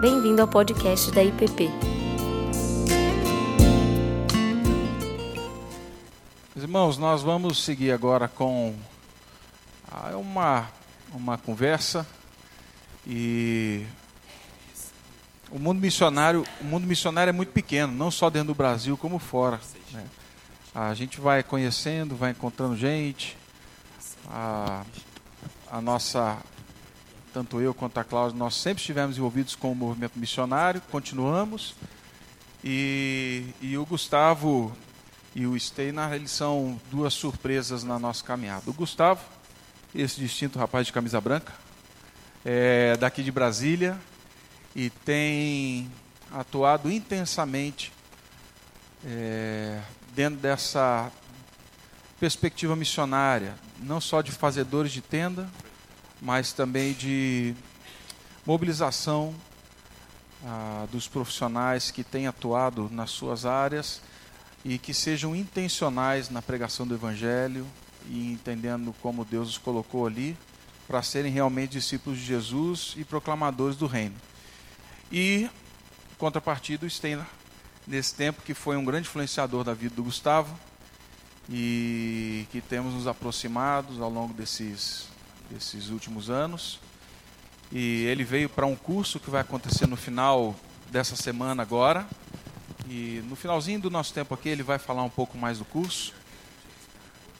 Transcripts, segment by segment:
Bem-vindo ao podcast da IPP. Irmãos, nós vamos seguir agora com ah, uma, uma conversa e o mundo missionário, o mundo missionário é muito pequeno, não só dentro do Brasil como fora. né? A gente vai conhecendo, vai encontrando gente. A, a nossa, tanto eu quanto a Cláudia, nós sempre estivemos envolvidos com o movimento missionário, continuamos. E, e o Gustavo e o Steiner, eles são duas surpresas na nossa caminhada. O Gustavo, esse distinto rapaz de camisa branca, é daqui de Brasília e tem atuado intensamente é, dentro dessa perspectiva missionária, não só de fazedores de tenda, mas também de mobilização ah, dos profissionais que têm atuado nas suas áreas e que sejam intencionais na pregação do Evangelho e entendendo como Deus os colocou ali para serem realmente discípulos de Jesus e proclamadores do Reino. E, em contrapartida, o Steiner, nesse tempo, que foi um grande influenciador da vida do Gustavo e que temos nos aproximados ao longo desses, desses últimos anos. E ele veio para um curso que vai acontecer no final dessa semana agora. E no finalzinho do nosso tempo aqui ele vai falar um pouco mais do curso.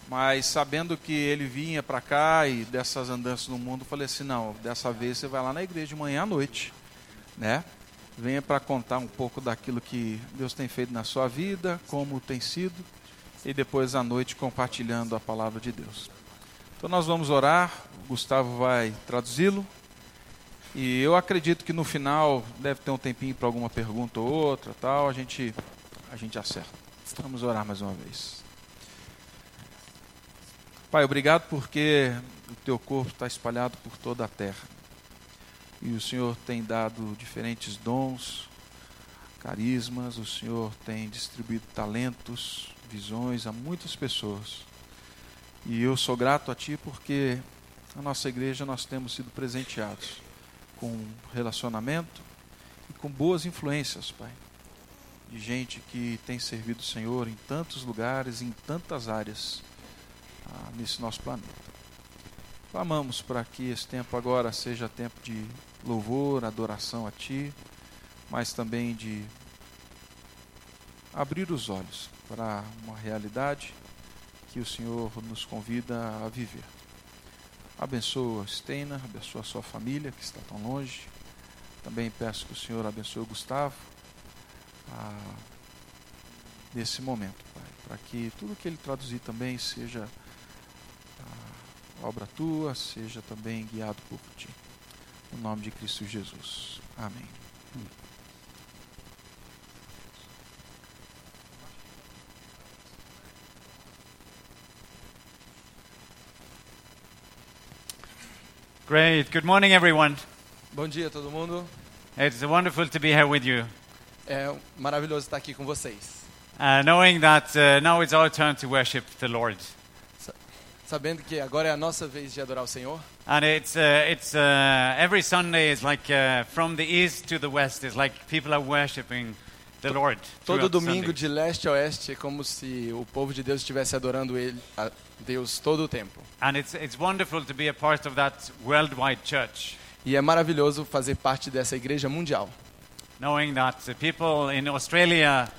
Mas sabendo que ele vinha para cá e dessas andanças no mundo, falei assim, não, dessa vez você vai lá na igreja de manhã à noite, né? Venha para contar um pouco daquilo que Deus tem feito na sua vida, como tem sido, e depois à noite compartilhando a palavra de Deus. Então nós vamos orar, o Gustavo vai traduzi-lo, e eu acredito que no final deve ter um tempinho para alguma pergunta ou outra, tal, a gente a gente acerta. Vamos orar mais uma vez. Pai, obrigado porque o teu corpo está espalhado por toda a terra. E o Senhor tem dado diferentes dons, carismas, o Senhor tem distribuído talentos, visões a muitas pessoas. E eu sou grato a Ti porque na nossa igreja nós temos sido presenteados com relacionamento e com boas influências, Pai. De gente que tem servido o Senhor em tantos lugares, em tantas áreas ah, nesse nosso planeta. Clamamos para que esse tempo agora seja tempo de louvor, adoração a Ti, mas também de abrir os olhos para uma realidade que o Senhor nos convida a viver. Abençoa Steiner, abençoa a sua família que está tão longe. Também peço que o Senhor abençoe o Gustavo nesse momento, Pai, para que tudo que ele traduzir também seja obra tua, seja também guiado por ti. No nome de Cristo Jesus. Amém. Great. Good morning, everyone. Bom dia, todo mundo. It's wonderful to be here with you. É maravilhoso estar aqui com vocês. Uh, knowing that uh, now it's our turn to worship the Lord. Sabendo que agora é a nossa vez de adorar o Senhor. And it's, uh, it's uh, every Sunday is like uh, from the east to the west, is like people are worshiping the Lord. Todo domingo, de leste a oeste, é como se o povo de Deus estivesse adorando ele, a Deus todo o tempo. And it's, it's wonderful to be a part of that worldwide church, E é maravilhoso fazer parte dessa igreja mundial. knowing that the people in Australia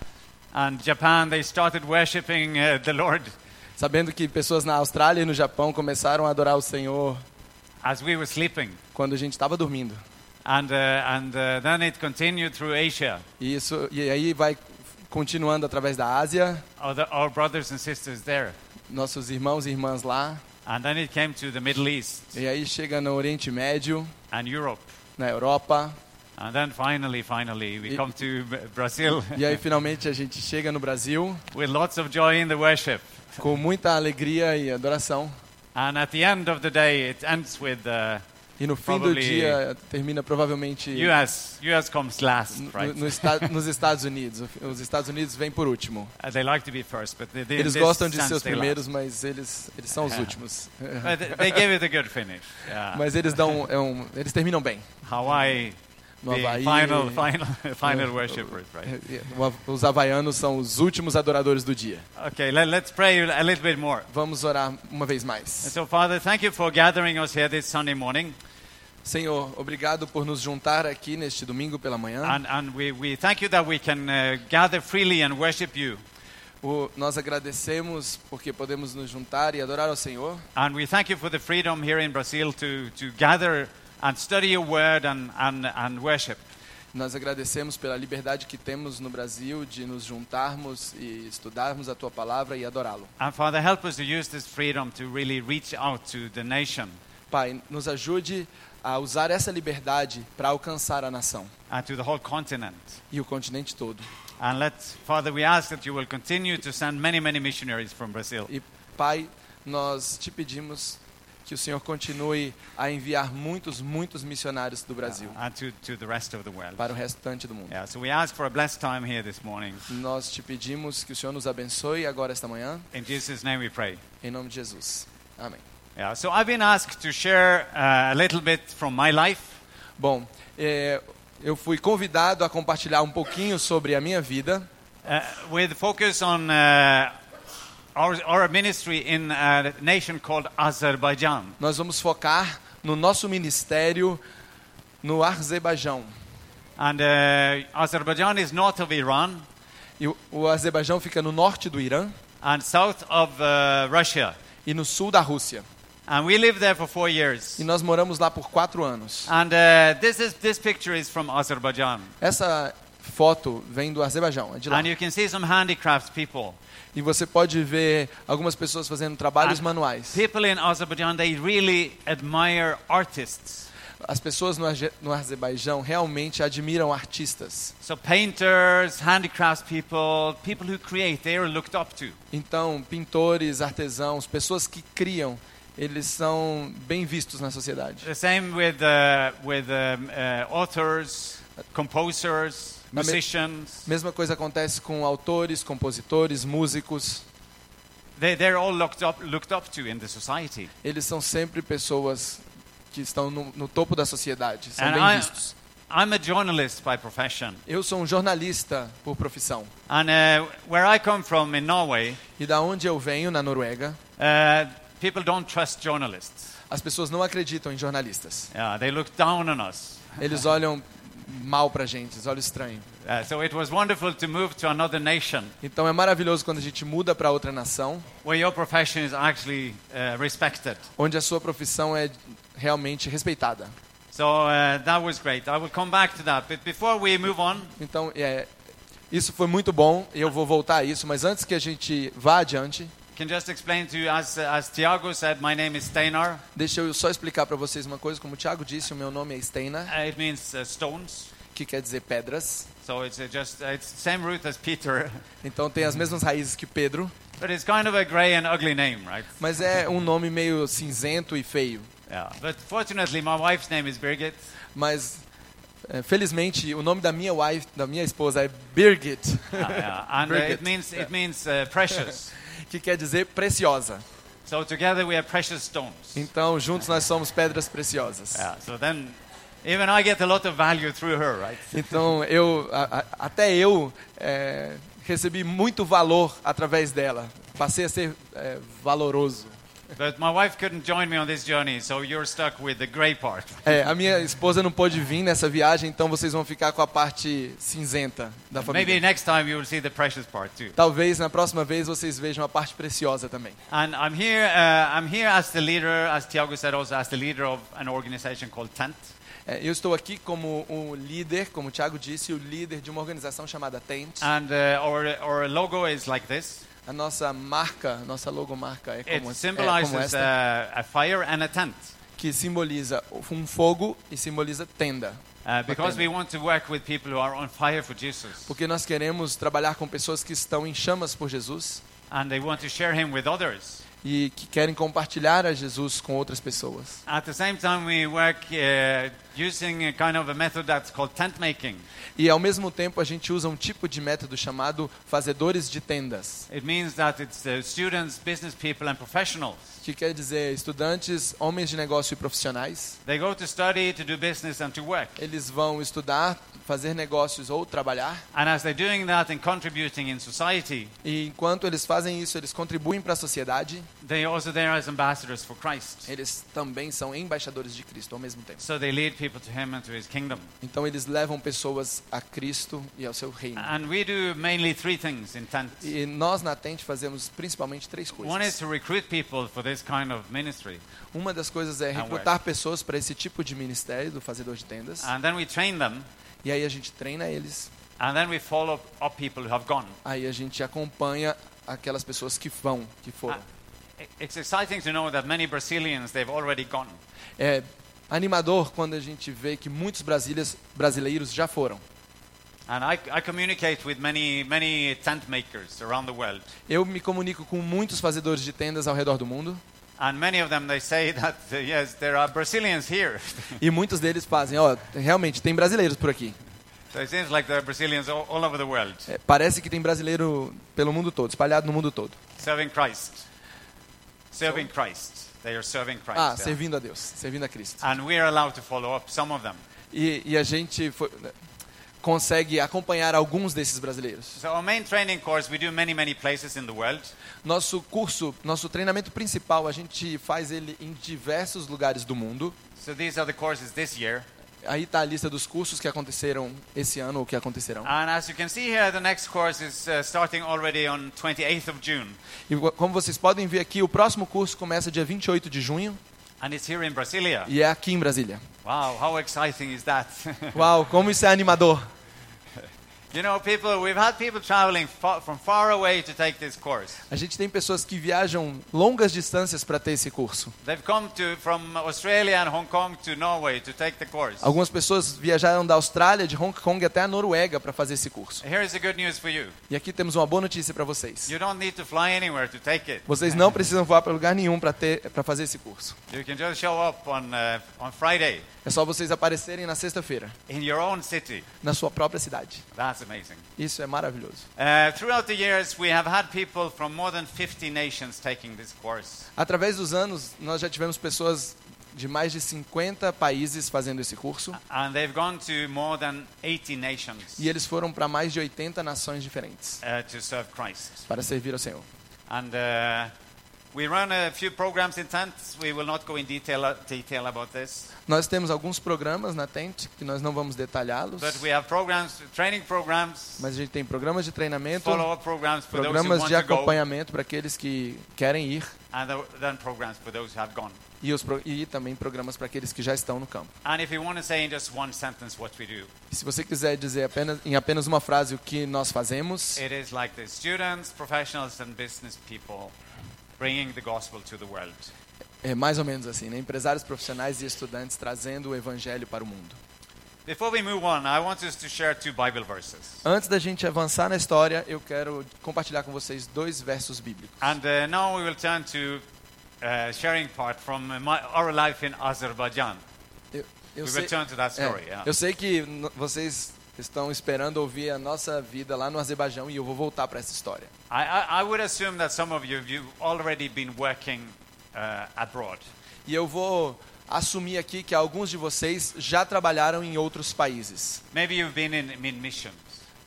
and Japan, they started worshiping uh, the Lord Sabendo que pessoas na Austrália e no Japão começaram a adorar o Senhor as we were sleeping. quando a gente estava dormindo. And, uh, and uh, then it continued through Asia. E, isso, e aí vai continuando através da Ásia, Our, our brothers and sisters there. nossos irmãos e irmãs lá. And then it came to the Middle East E aí chega no Oriente Médio, and Europe. na Europa. And then finally, finally, we I- come to Brazil E aí finalmente a gente chega no Brasil with lots of joy in the worship. com muita alegria e adoração. And at the end of the day, it ends with uh, E no fim do dia termina provavelmente US. US comes last, no- right? no esta- nos Estados Unidos. Os Estados Unidos vêm por último. Uh, they like to be first, but they, Eles gostam de ser os primeiros, mas eles, eles são os últimos. they gave it a good finish. Yeah. Mas eles dão, é um, eles terminam bem. Hawaii, no Havaí. final, final, final worshippers, right? Os havaianos são os últimos adoradores do dia. Okay, let, let's pray a little bit more. Vamos orar uma vez And mais. so, Father, thank you for gathering us here this Sunday morning. Senhor, obrigado por nos juntar aqui neste domingo pela manhã. And, and we, we thank you that we can uh, gather freely and worship you. O- nós agradecemos porque podemos nos juntar e adorar ao Senhor. And we thank you for the freedom here in Brazil to, to gather and study your word and, and, and worship. Nós agradecemos pela liberdade que temos no Brasil de nos juntarmos e estudarmos a tua palavra e adorá-lo. And Father, help us to use this freedom to really reach out to the nation Pai, nos ajude a usar essa liberdade para alcançar a nação and to the whole continent. e o continente todo. And let, Father, we ask that you will continue to send many, many missionaries from Brazil. E Pai, nós te pedimos que o Senhor continue a enviar muitos, muitos missionários do Brasil and to, to the rest of the world. para o restante do mundo. Yeah, so we ask for a blessed time here this morning. Nós te pedimos que o Senhor nos abençoe agora esta manhã, In Jesus' name we pray. em nome de Jesus. Amém. Yeah, so I've been asked to share uh, a little bit from my life. Bom, é, eu fui convidado a compartilhar um pouquinho sobre a minha vida, Uh, with focus on uh, our, our ministry in a nation called Azerbaijan. nós vamos focar no nosso ministério no Azerbaijão. And uh, Azerbaijan is north of Iran E o, o Azerbaijão fica no norte do Irã and south of uh, Russia. e no sul da Rússia. And we lived there for four years. E nós moramos lá por quatro anos. And uh, this, is, this picture is from Azerbaijan. Essa foto vem do Azerbaijão, é de lá. And you can see some handicraft people. E você pode ver algumas pessoas fazendo trabalhos Ah. manuais. People in Azerbaijan, they really admire artists. As pessoas no, no Azerbaijão realmente admiram artistas. So painters, handicrafts people, people who create, they are looked up to. Então, pintores, artesãos, pessoas que criam, eles são bem vistos na sociedade. The same with, uh, with um, uh, authors, composers, musicians. Mesma coisa acontece com autores, compositores, músicos. They, they're all looked up, looked up to in the society. Eles são sempre pessoas que estão no, no topo da sociedade, são And bem I- vistos. I'm a journalist by profession. Eu sou um jornalista por profissão. And uh, where I come from in Norway, E da onde eu venho, na Noruega, uh, people don't trust journalists. as pessoas não acreditam em jornalistas. Yeah, they look down on us. Eles olham mal pra gente, eles olham estranho. Uh, so it was wonderful to move to another nation Então é maravilhoso quando a gente muda para outra nação, where your profession is actually uh, respected. onde a sua profissão é realmente respeitada. So uh, that was great. I will come back to that. But before we move on, Então, é, isso foi muito bom, e eu vou voltar a isso, mas antes que a gente vá adiante, can just explain to you, as, as Tiago said, my name is Steinar. deixa eu só explicar para vocês uma coisa. Como o Thiago disse, o meu nome é Steinar, Uh, it means uh, stones. que quer dizer pedras. So it's uh, just uh, it's the same root as Peter, Então tem as mesmas raízes que Pedro, but it's kind of a grey and ugly name, right? mas é um nome meio cinzento e feio. Yeah. But fortunately, my wife's name is Birgit, Mas é, felizmente o nome da minha wife, da minha esposa é Birgit, Uh, yeah. and uh, it Birgit. means it means uh, precious. que quer dizer preciosa. So together we are precious stones. Então juntos nós somos pedras preciosas. Yeah. So then, even I get a lot of value through her, right? Então eu a- a- até eu é, recebi muito valor através dela. Passei a ser é, valoroso. But my wife couldn't join me on this journey, so you're stuck with the grey part. É, a minha esposa não pôde vir nessa viagem, então vocês vão ficar com a parte cinzenta da Maybe família. next time you will see the precious part too. Talvez na próxima vez vocês vejam a parte preciosa também. And I'm here. Uh, I'm here as the leader, as Tiago said, also as the leader of an organization called Tent. É, eu estou aqui como o líder, como o Thiago disse, o líder de uma organização chamada Tent. And uh, our our logo is like this. A nossa marca, nossa logomarca é It como, é como esta, a fire and a tent. que simboliza um fogo e simboliza tenda. Uh, because we want to work with people who are on fire for Jesus, Porque nós queremos trabalhar com pessoas que estão em chamas por Jesus and they want to share Him with others. e que querem compartilhar a Jesus com outras pessoas. At the same time, we work uh, kind of a method that's called tent making. E ao mesmo tempo a gente usa um tipo de método chamado fazedores de tendas, It means that it's uh, students, business people, and professionals. que quer dizer estudantes, homens de negócio e profissionais. They go to study, to do business, and to work. Eles vão estudar, fazer negócios ou trabalhar. And as they're doing that and contributing in society, E enquanto eles fazem isso, eles contribuem para a sociedade. they're also there as ambassadors for Christ. Eles também são embaixadores de Cristo ao mesmo tempo. So they lead people to Him and to His kingdom. Então eles levam pessoas a Cristo e ao seu reino. And we do mainly three things in tent. E nós na Tente fazemos principalmente três One is coisas. to recruit people for this kind of ministry, Uma das coisas é recrutar pessoas para esse tipo de ministério do fazedor de tendas. and then we train them, E aí a gente treina eles. and then we follow up people who have gone. Aí a gente acompanha aquelas pessoas que vão, que foram. It- It's exciting to know that many Brazilians they've already gone. É animador quando a gente vê que muitos brasileiros, já foram. And I, I communicate with many many tent makers around the world, Eu me comunico com muitos fazedores de tendas ao redor do mundo. and many of them they say that yes, there are Brazilians here. E muitos deles fazem, ó, realmente tem brasileiros por aqui. so it seems like there are Brazilians all, all over the world É, parece que tem brasileiro pelo mundo todo, espalhado no mundo todo. serving Christ, serving serving Christ. Ah, servindo a Deus, servindo a Cristo. And we are allowed to follow up some of them. E, e a gente foi- consegue acompanhar alguns desses brasileiros. So our main training course we do many many places in the world. Nosso curso, nosso treinamento principal, a gente faz ele em diversos lugares do mundo. So these are the courses this year. Aí está a lista dos cursos que aconteceram esse ano ou que acontecerão. And as you can see here, the next course is starting already on 28th of June. E co- como vocês podem ver aqui, o próximo curso começa dia 28 de junho And it's here in Brasilia. e é aqui em Brasília. Wow, how exciting is that? Uau, como isso é animador! You know, people, we've had people traveling fa- from far away to take this course. A gente tem pessoas que viajam longas distâncias para ter esse curso. They've come to, from Australia and Hong Kong to Norway to take the course. Algumas pessoas viajaram da Austrália, de Hong Kong até a Noruega para fazer esse curso. Here's the good news for you. E aqui temos uma boa notícia para vocês. You don't need to fly anywhere to take it. Vocês não precisam voar para lugar nenhum para ter para fazer esse curso. You can just show up on, uh, on Friday É só vocês aparecerem na sexta-feira, in your own city. na sua própria cidade. That's amazing. Isso é maravilhoso. Uh, throughout the years, we have had people from more than 50 nations taking this course. Através dos anos, nós já tivemos pessoas de mais de 50 países fazendo esse curso. And they've gone to more than 80 nations E eles foram para mais de 80 nações diferentes uh, to serve Christ. para servir ao Senhor. And uh, we run a few programs in tents. We will not go in detail, detail about this. Nós temos alguns programas na Tent que nós não vamos detalhá-los, But we have programs, training programs, mas a gente tem programas de treinamento, follow-up programs for those who programas want de acompanhamento para aqueles que querem ir and th- then programs for those who have gone. e, os e também programas para aqueles que já estão no campo. And if you want to say in just one sentence what we do, E se você quiser dizer apenas, em apenas uma frase o que nós fazemos, it is like the students, professionals, and business people bringing the gospel to the world. é mais ou menos assim, né? empresários profissionais e estudantes trazendo o evangelho para o mundo. Before we move on, I want us to share two Bible verses. Antes da gente avançar na história, eu quero compartilhar com vocês dois versos bíblicos. And uh, now we will turn to uh, sharing part from my, our life in Azerbaijan. Eu, eu we sei, will turn to that é, story. yeah. eu sei que vocês estão esperando ouvir a nossa vida lá no Azerbaijão e eu vou voltar para essa história. I, I, I would assume that some of you you've already been working uh, abroad. E eu vou assumir aqui que alguns de vocês já trabalharam em outros países. Maybe you've been in, in missions,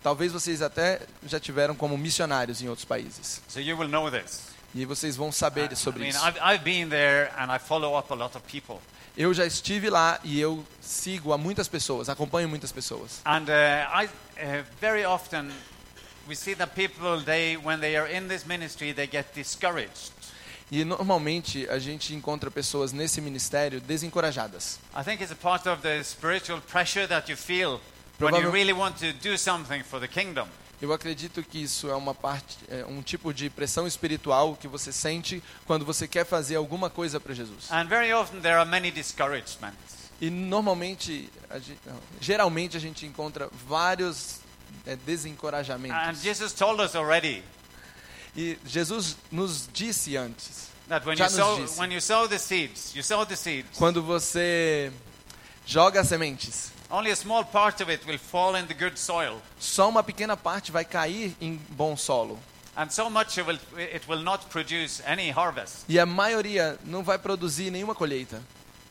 Talvez vocês até já tiveram como missionários em outros países. so you will know this. E vocês vão saber I sobre mean, isso. I've, I've been there and I follow up a lot of people. Eu já estive lá e eu sigo a muitas pessoas, acompanho muitas pessoas. And uh, I, uh, very often we see that people, they, when they are in this ministry, they get discouraged. E normalmente a gente encontra pessoas nesse ministério desencorajadas. I think it's a part of the spiritual pressure that you feel when you really want to do something for the kingdom. Eu acredito que isso é uma parte, é um tipo de pressão espiritual que você sente quando você quer fazer alguma coisa para Jesus. And very often there are many discouragements. E normalmente, a gente, não, geralmente a gente encontra vários é, And desencorajamentos. Jesus told us already E Jesus nos disse antes that when Já nos sow disse. when you sow the seeds, you sow the seeds. Quando você joga as sementes, Only a small part of it will fall in the good soil, só uma pequena parte vai cair em bom solo. and so much of it, it will not produce any harvest. E a maioria não vai produzir nenhuma colheita.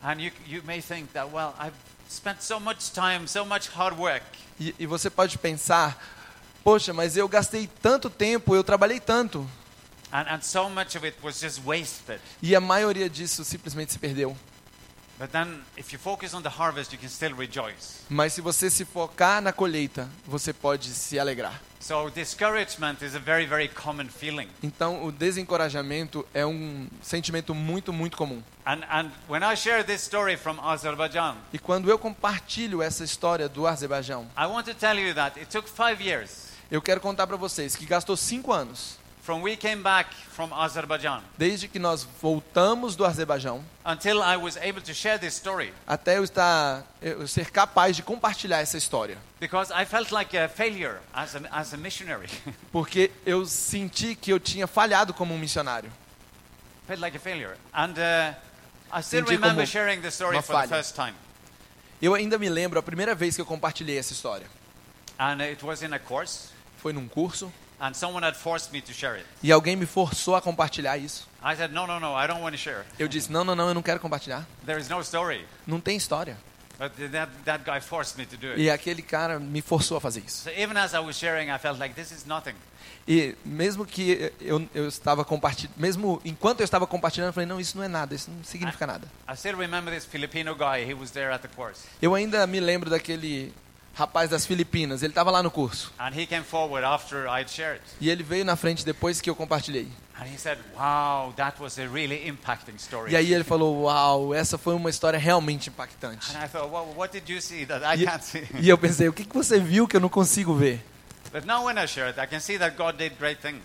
And you you may think that well, I've spent so much time, so much hard work, E, e você pode pensar, poxa, mas eu gastei tanto tempo, eu trabalhei tanto. and, and so much of it was just wasted. E a maioria disso simplesmente se perdeu. Mas se você se focar na colheita, você pode se alegrar. So discouragement is a very, very common feeling. Então, o desencorajamento é um sentimento muito, muito comum. And, and when I share this story from Azerbaijan, E quando eu compartilho essa história do Azerbaijão, I want to tell you that it took five years eu quero contar para vocês que gastou cinco anos from we came back from Azerbaijan desde que nós voltamos do Azerbaijão until I was able to share this story até eu estar eu ser capaz de compartilhar essa história, because I felt like a failure as a, as a missionary. porque eu senti que eu tinha falhado como um missionário. felt like a failure. And uh, I still remember sharing the story for the first time. Eu ainda me lembro a primeira vez que eu compartilhei essa história. And it was in a course, Foi num curso and someone had forced me to share it. e alguém me forçou a compartilhar isso. I said, no, no, no, I don't want to share. Eu disse: "Não, não, não, eu não quero compartilhar. There is no story. Não tem história". But that, that guy forced me to do it. E aquele cara me forçou a fazer isso. So even as I was sharing, I felt like this is nothing. E mesmo que eu, eu estava compartilhando, mesmo enquanto eu estava compartilhando, eu falei: "Não, isso não é nada, isso não significa nada". Eu ainda me lembro daquele rapaz das Filipinas, ele estava lá no curso. And he came forward after I'd shared. E ele veio na frente depois que eu compartilhei. And he said, wow, that was a really impacting story. E aí ele falou: "Uau, essa foi uma história realmente impactante". Thought, well, E, e eu pensei: "O que que você viu que eu não consigo ver?" But now when I share it, I can see that God did great things.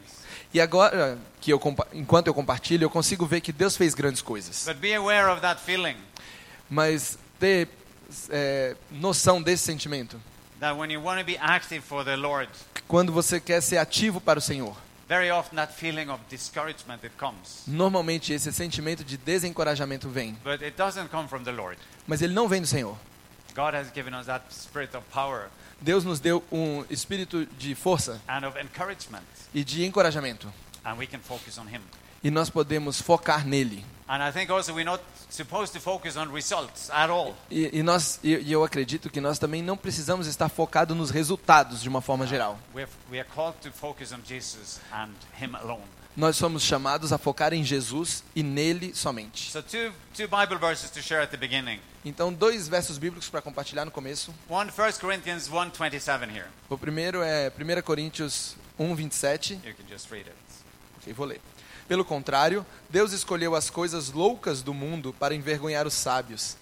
E agora que eu enquanto eu compartilho, eu consigo ver que Deus fez grandes coisas. But be aware of that feeling Mas é, noção desse sentimento, that when you want to be active for the Lord, quando você quer ser ativo para o Senhor, very often that feeling of discouragement it comes. normalmente esse sentimento de desencorajamento vem, But it doesn't come from the Lord. mas ele não vem do Senhor. God has given us that spirit of power Deus nos deu um espírito de força and of encouragement, e de encorajamento, and we can focus on Him. E nós podemos focar nele. And I think also we're not supposed to focus on results at all. E, e nós, e, e eu acredito que nós também não precisamos estar focados nos resultados de uma forma geral. Him alone. Nós somos chamados a focar em Jesus e nele somente. So two, two Bible verses to share at the beginning. Então, dois versos bíblicos para compartilhar no começo. One, 1 Corinthians 1.27 here. O primeiro é 1 Coríntios 1, 27. You can just read it. Ok, vou ler. Pelo contrário, Deus escolheu as coisas loucas do mundo para envergonhar os sábios.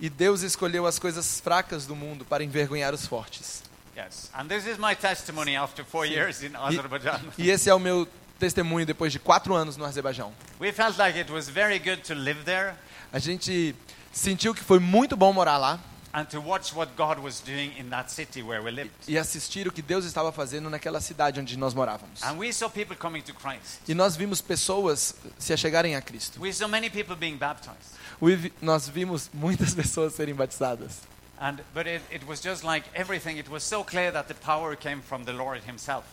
E Deus escolheu as coisas fracas do mundo para envergonhar os fortes. Yes. And this is my testimony after four years in Azerbaijan. E esse é o meu testemunho depois de quatro anos no Azerbaijão. We felt like it was very good to live there A gente sentiu que foi muito bom morar lá and to watch what God was doing in that city where we lived. e assistir o que Deus estava fazendo naquela cidade onde nós morávamos. And we saw people coming to Christ. E nós vimos pessoas se achegarem a Cristo. We saw many people being baptized. We vi- Nós vimos muitas pessoas serem batizadas. And, but it, it was just like everything, it was so clear that the power came from the Lord Himself.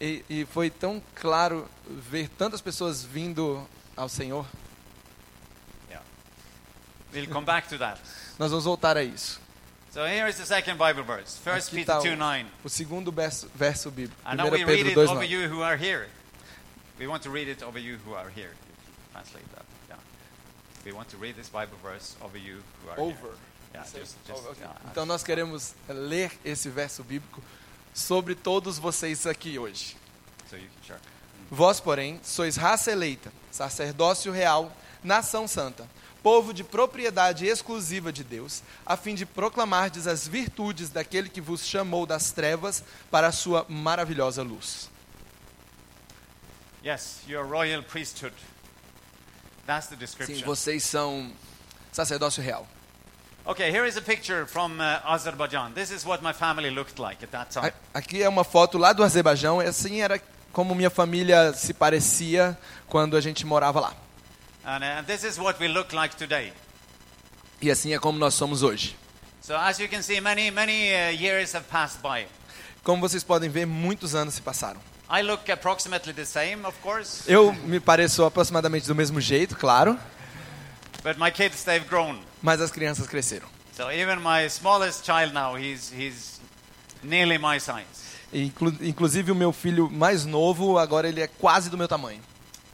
E, e foi tão claro ver tantas pessoas vindo ao Senhor. We'll come back to that. Nós vamos voltar a isso. So here is the second Bible verse, 1 Aqui Peter tá 2 9. o, segundo verso, verso bíblico. And 1 now we read Pedro it 2, over 9. you who are here. We want to read it over you who are here. Translate that. Yeah. We want to read this Bible verse over you who are here. Over. Yeah, just, just, ok. yeah, Então nós queremos ler esse verso bíblico sobre todos vocês aqui hoje. so you. Vós, porém, sois raça eleita, sacerdócio real, nação santa, povo de propriedade exclusiva de Deus, a fim de proclamardes as virtudes daquele que vos chamou das trevas para a sua maravilhosa luz. Yes, you're royal priesthood. That's the Sim, description. vocês são sacerdócio real. Okay, here is a picture from uh, Azerbaijan. This is what my family looked like at that time. Aqui é uma foto lá do Azerbaijão, assim era como minha família se parecia quando a gente morava lá. And uh, this is what we look like today. E assim é como nós somos hoje. So as you can see, many, many uh, years have passed by. Como vocês podem ver, muitos anos se passaram. I look approximately the same, of course, Eu me pareço aproximadamente do mesmo jeito, claro, but my kids, they've grown. mas as crianças cresceram. So even my smallest child now, he's, he's nearly my size. Inclu- inclusive o meu filho mais novo, agora ele é quase do meu tamanho.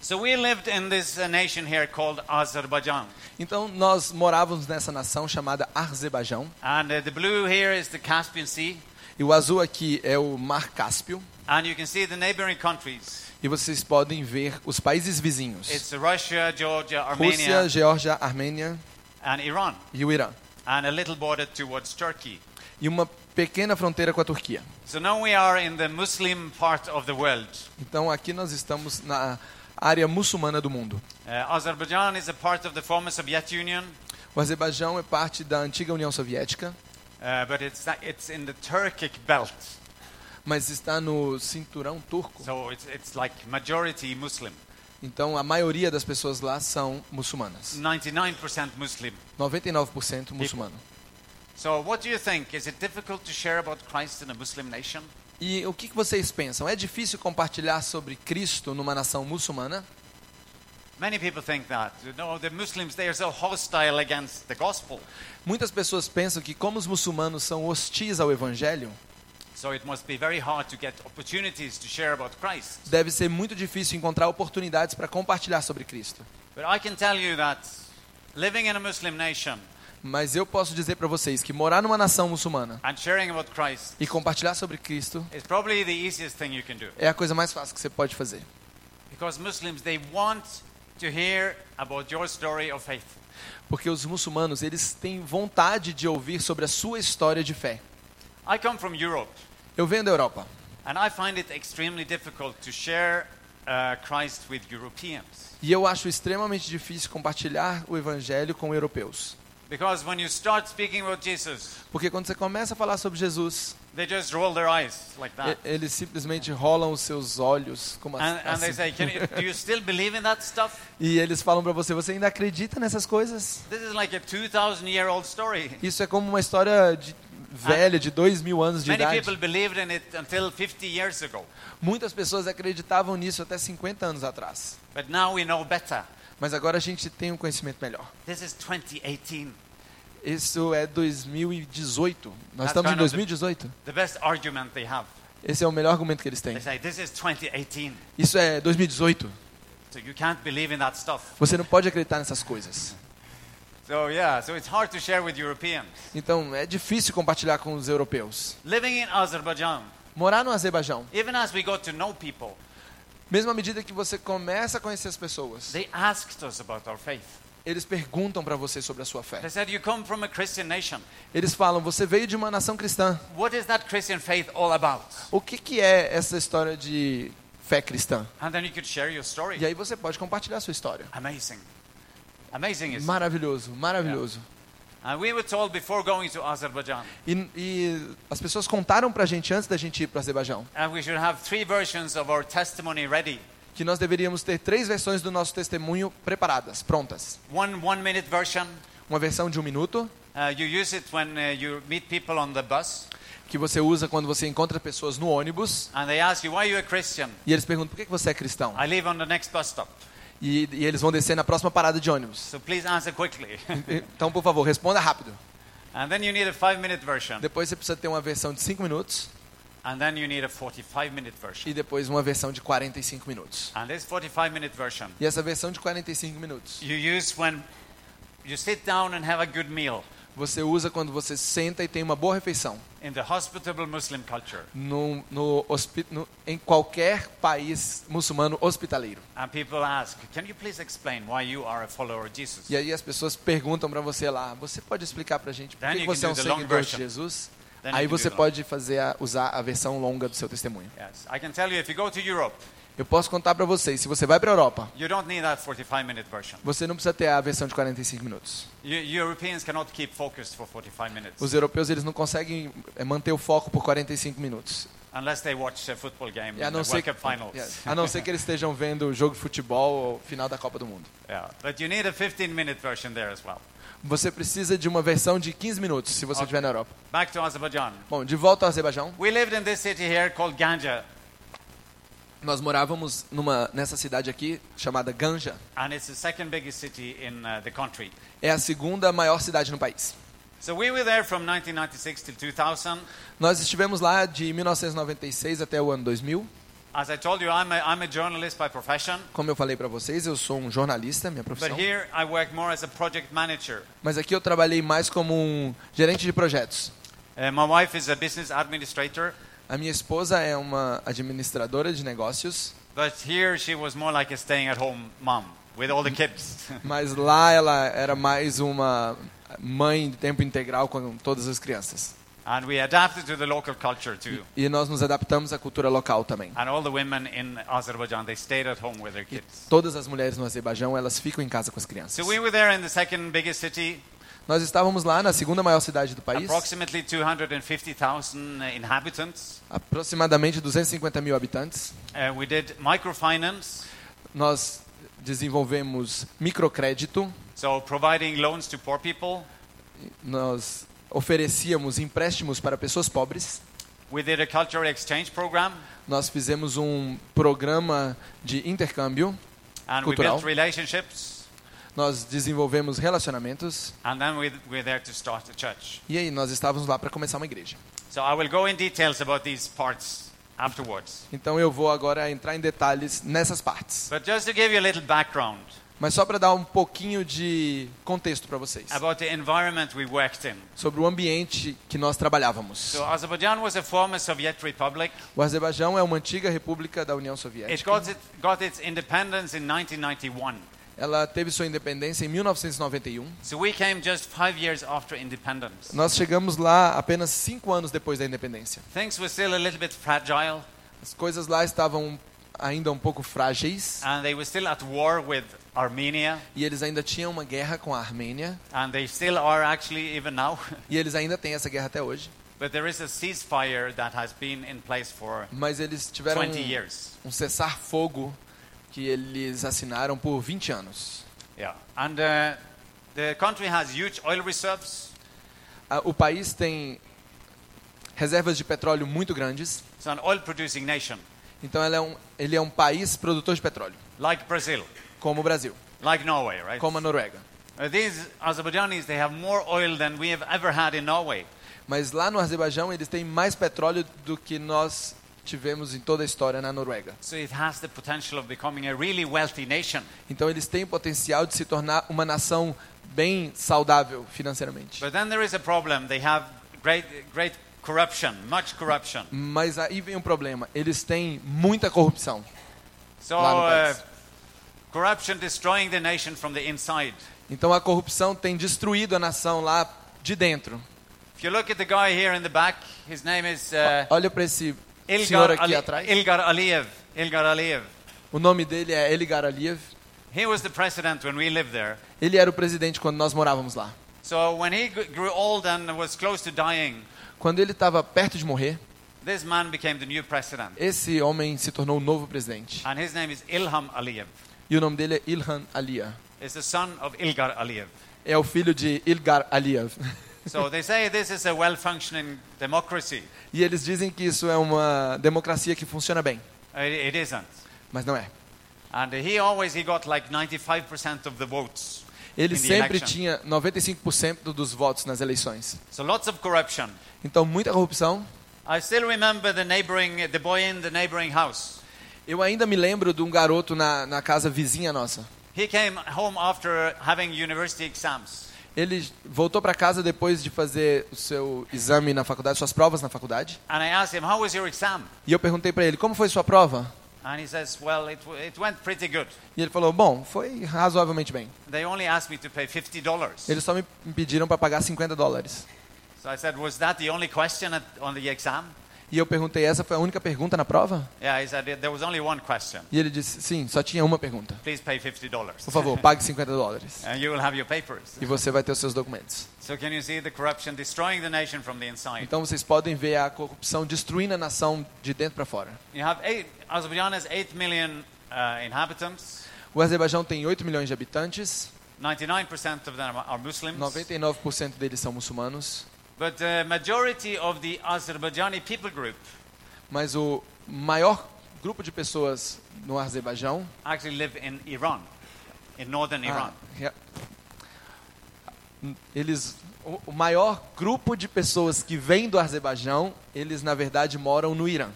So we lived in this nation here called Azerbaijan. Então nós morávamos nessa nação chamada Azerbaijão. And uh, the blue here is the Caspian Sea. E o azul aqui é o Mar Cáspio. And you can see the neighboring countries. E vocês podem ver os países vizinhos: It's Russia, Georgia, Rússia, Armenia, Geórgia, Armênia and Iran. e o Irã. And a little border towards Turkey. E uma pequena fronteira com a Turquia. So now we are in the Muslim part of the world. Então aqui nós estamos na área muçulmana do mundo. Uh, Azerbaijan is a part of the former Soviet Union, O Azerbaijão é parte da antiga União Soviética, uh, but it's, it's in the Turkic belt. mas está no cinturão turco. So it's, it's like majority Muslim. Então a maioria das pessoas lá são muçulmanas. 99% Muslim. 99% muçulmano. So what do you think? Is it difficult to share about Christ in a Muslim nation? E o que que vocês pensam? É difícil compartilhar sobre Cristo numa nação muçulmana? Many people think that. You know, the Muslims, they are so hostile against the gospel. Muitas pessoas pensam que como os muçulmanos são hostis ao evangelho, So it must be very hard to get opportunities to share about Christ. deve ser muito difícil encontrar oportunidades para compartilhar sobre Cristo. But I can tell you that living in a Muslim nation Mas eu posso dizer para vocês que morar numa nação muçulmana e compartilhar sobre Cristo é a coisa mais fácil que você pode fazer. Porque os muçulmanos, eles têm vontade de ouvir sobre a sua história de fé. I come from Europe, Eu venho da Europa and I find it extremely difficult to share uh, Christ with Europeans. e eu acho extremamente difícil compartilhar o evangelho com europeus. Because when you start speaking about Jesus, Porque quando você começa a falar sobre Jesus, they just roll their eyes like e- that. eles simplesmente rolam os seus olhos como And, and they assim. say, Can you, Do you still believe in that stuff? E eles falam para você, você ainda acredita nessas coisas? This is like a 2,000 year old story. Isso é como uma história de- velha de dois mil anos de Many idade. believed in it until 50 years ago. Muitas pessoas acreditavam nisso até 50 anos atrás. But now we know better. Mas agora a gente tem um conhecimento melhor. This is 2018. Isso é 2018. Nós That's estamos em kind of the- 2018. The best argument they have. Esse é o melhor argumento que eles têm. Say, This is 2018. Isso é 2018. So you can't believe in that stuff. Você não pode acreditar nessas coisas. So, yeah, so it's hard to share with Europeans. Então é difícil compartilhar com os europeus. Living in Azerbaijan, Morar no Azerbaijão, even as we got to know people, mesmo à medida que você começa a conhecer as pessoas, they asked us about our faith. eles perguntam para você sobre a sua fé. They said, You come from a Christian nation. Eles falam: você veio de uma nação cristã. What is that Christian faith all about? O que, que é essa história de fé cristã? And then you could share your story. E aí você pode compartilhar a sua história. Amazing. Amazing. Maravilhoso, maravilhoso. And E, e as pessoas contaram pra gente antes da gente ir para o Azerbaijão and we should have three versions of our testimony ready. que nós deveríamos ter três versões do nosso testemunho preparadas, prontas. One one minute version. Uma versão de um minuto, Uh, you use it when uh, you meet people on the bus que você usa quando você encontra pessoas no ônibus and they ask you, a e eles perguntam por que que você é cristão. E, e eles vão descer na próxima parada de ônibus. So please answer quickly. Então, por favor, responda rápido. and then you need a five minute version. Depois você precisa ter uma versão de 5 minutos And then you need a 45 minute version. e depois uma versão de 45 minutos. And this 45 minute version E essa versão de 45 minutos you use when you sit down and have a good meal você usa quando você senta e tem uma boa refeição. in the hospitable Muslim culture. no, no, no- em qualquer país muçulmano hospitaleiro. Ask? E aí as pessoas perguntam para você lá, você pode explicar para a gente por que você é um seguidor de. Jesus? Then Aí você pode fazer a, usar a versão longa do seu testemunho. Yes, I can tell you if you go to Europe, Eu posso contar para vocês, se você vai para a Europa, you don't need that 45 minute version. você não precisa ter a versão de 45 minutos. You, Europeans cannot keep focused for 45 minutes. Os europeus eles não conseguem eh, manter o foco por 45 minutos. unless they watch a football game não, ser, finals. Yeah, a não ser que eles estejam vendo o jogo de futebol ou final da Copa do Mundo. Yeah, but you need a 15-minute version there as well. Você precisa de uma versão de 15 minutos se você estiver na Europa. Back to Azerbaijan. Bom, de volta ao Azerbaijão, We lived in this city here called Ganja, nós morávamos numa, nessa cidade aqui chamada Ganja. and it's the second biggest city in uh, the country. É a segunda maior cidade no país. So we were there from 1996 till 2000. Nós estivemos lá de 1996 até o ano 2000. As I told you, I'm a, I'm a journalist by profession, Como eu falei para vocês, eu sou um jornalista, minha but profissão. here I work more as a project manager. Mas aqui eu trabalhei mais como um gerente de projetos. Uh, my wife is a business administrator, A minha esposa é uma administradora de negócios, but here she was more like a staying-at-home mom with all the kids. mas lá ela era mais uma mãe de tempo integral com todas as crianças. and we adapted to the local culture too. E nós nos adaptamos à cultura local também. And all the women in Azerbaijan, they stayed at home with their E kids. todas as mulheres no Azerbaijão, elas ficam em casa com as crianças. So we were there in the second biggest city, Nós estávamos lá na segunda maior cidade do país, approximately 250,000 inhabitants. Aproximadamente 250 mil habitantes. Uh, we did microfinance, Nós desenvolvemos microcrédito, so providing loans to poor people. nós oferecíamos empréstimos para pessoas pobres. We did a cultural exchange program, Nós fizemos um programa de intercâmbio, and Cultural. we built relationships. nós desenvolvemos relacionamentos And then we we're there to start a church. e aí nós estávamos lá para começar uma igreja. So I will go in details about these parts afterwards. Então eu vou agora entrar em detalhes nessas partes. But just to give you a little background Mas só para dar um pouquinho de contexto para vocês about the environment we worked in. sobre o ambiente que nós trabalhávamos. So Azerbaijan was a former Soviet republic. O Azerbaijão é uma antiga república da União Soviética. it, got its independence in 1991. Ela teve sua independência em 1991. So we came just five years after independence. Nós chegamos lá apenas cinco anos depois da independência. Things were still a little bit fragile, As coisas lá estavam ainda um pouco frágeis and they were still at war with Armenia, e eles ainda tinham uma guerra com a Armênia and they still are actually even now. e eles ainda têm essa guerra até hoje. but there is a ceasefire that has been in place for Mas eles tiveram 20 um, um cessar-fogo que eles assinaram por 20 anos. Yeah, and uh, the country has huge oil reserves. O país tem reservas de petróleo muito grandes, It's an oil-producing nation, então ele é um, ele é um país produtor de petróleo, like Brazil, como o Brasil, like Norway, right? como a Noruega. Uh, these Azerbaijanis, they have more oil than we have ever had in Norway. Mas lá no Azerbaijão eles têm mais petróleo do que nós tivemos em toda a história na Noruega. So really. Então eles têm o potencial de se tornar uma nação bem saudável financeiramente. But then there is a problem. They have great, great corruption, much corruption. Mas aí vem um problema. Eles têm muita corrupção. So uh, corruption destroying the nation from the inside. Então a corrupção tem destruído a nação lá de dentro. If you look at the guy here in the back, his name is uh, Olha para esse senhor Ilgar, aqui Ali- atrás. Ilgar Aliyev. Ilgar Aliyev. O nome dele é Eligar Aliyev. He was the president when we lived there. Ele era o presidente quando nós morávamos lá. So when he grew old and was close to dying, Quando ele estava perto de morrer, this man became the new president. esse homem se tornou o novo presidente. And his name is Ilham Aliyev. E o nome dele é Ilhan Aliyev. Is the son of Ilgar Aliyev. É o filho de Ilgar Aliyev. So they say this is a well-functioning democracy. E eles dizem que isso é uma democracia que funciona bem, It, it isn't. mas não é. And he always he got like 95% of the votes. Ele sempre election. tinha 95% dos votos nas eleições. So lots of corruption. Então, muita corrupção. I still remember the neighboring, the boy in the neighboring house. Eu ainda me lembro de um garoto na, na casa vizinha nossa. He came home after having university exams. Ele voltou para casa depois de fazer o seu exame na faculdade, suas provas na faculdade. And I asked him, How was your exam? E eu perguntei para ele, como foi sua prova? And he says, Well, it, it went pretty good. E ele falou, bom, foi razoavelmente bem. They only asked me to pay $50. Eles só me pediram para pagar 50 dólares. So I said, Was that the only question at, on the exam? E eu perguntei, essa foi a única pergunta na prova? Yeah, he said there was only one question. E ele disse, sim, só tinha uma pergunta. Please pay $50. Por favor, pague 50 dólares. and you will have your papers. E você vai ter os seus documentos. So can you see the corruption destroying the nation from the inside? Então vocês podem ver a corrupção destruindo a nação de dentro para fora. You have eight, Azerbaijan has 8 million uh, inhabitants. O Azerbaijão tem 8 milhões de habitantes, 99% of them are Muslims. 99% deles são muçulmanos, But the majority of the Azerbaijani people group mas o maior grupo de pessoas no Azerbaijão actually live in Iran, in northern Iran. Ah, rea- eles o, o maior grupo de pessoas que vêm do Azerbaijão, eles na verdade moram no Irã.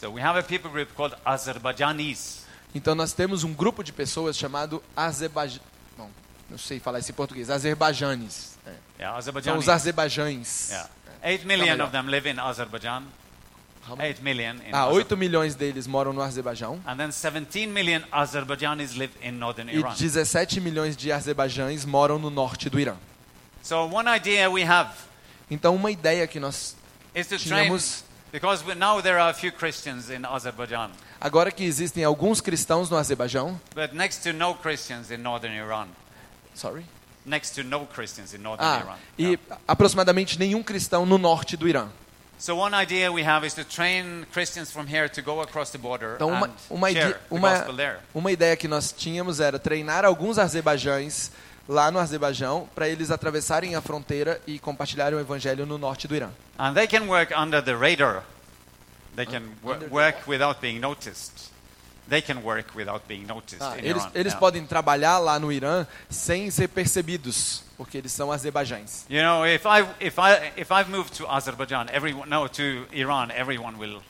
So we have a people group called Azerbaijanis. Então nós temos um grupo de pessoas chamado Azerbaijão. Não sei falar isso em português. Azerbaijanes. É. Yeah, São os azerbaijães. Yeah. 8 million melhor. of them live in Azerbaijan. 8 million in Ah, Azer- 8 milhões deles moram no Azerbaijão. And then 17 million Azerbaijanis live in northern E Iran. 17 milhões de azerbaijães moram no norte do Irã. So one idea we have Então uma ideia que nós tínhamos, because now there are a few Christians in Azerbaijan, agora que existem alguns cristãos no Azerbaijão, but next to no Christians in northern Iran. sorry. Next to no Christians in northern Ah, Iran. e Yeah. aproximadamente nenhum cristão no norte do Irã. So one idea we have is to train Christians from here to go across the border Então uma, uma, share ide- the uma, gospel there. uma ideia que nós tínhamos era treinar alguns azerbaijães lá no Azerbaijão para eles atravessarem a fronteira e compartilharem o evangelho no norte do Irã. And they can work under the radar. They can the work without being noticed. They can work without being noticed Ah, eles Iran. eles podem trabalhar lá no Irã sem ser percebidos, porque eles são azerbaijães. You know, if I if I if I've moved to Azerbaijan, everyone no to Iran, everyone will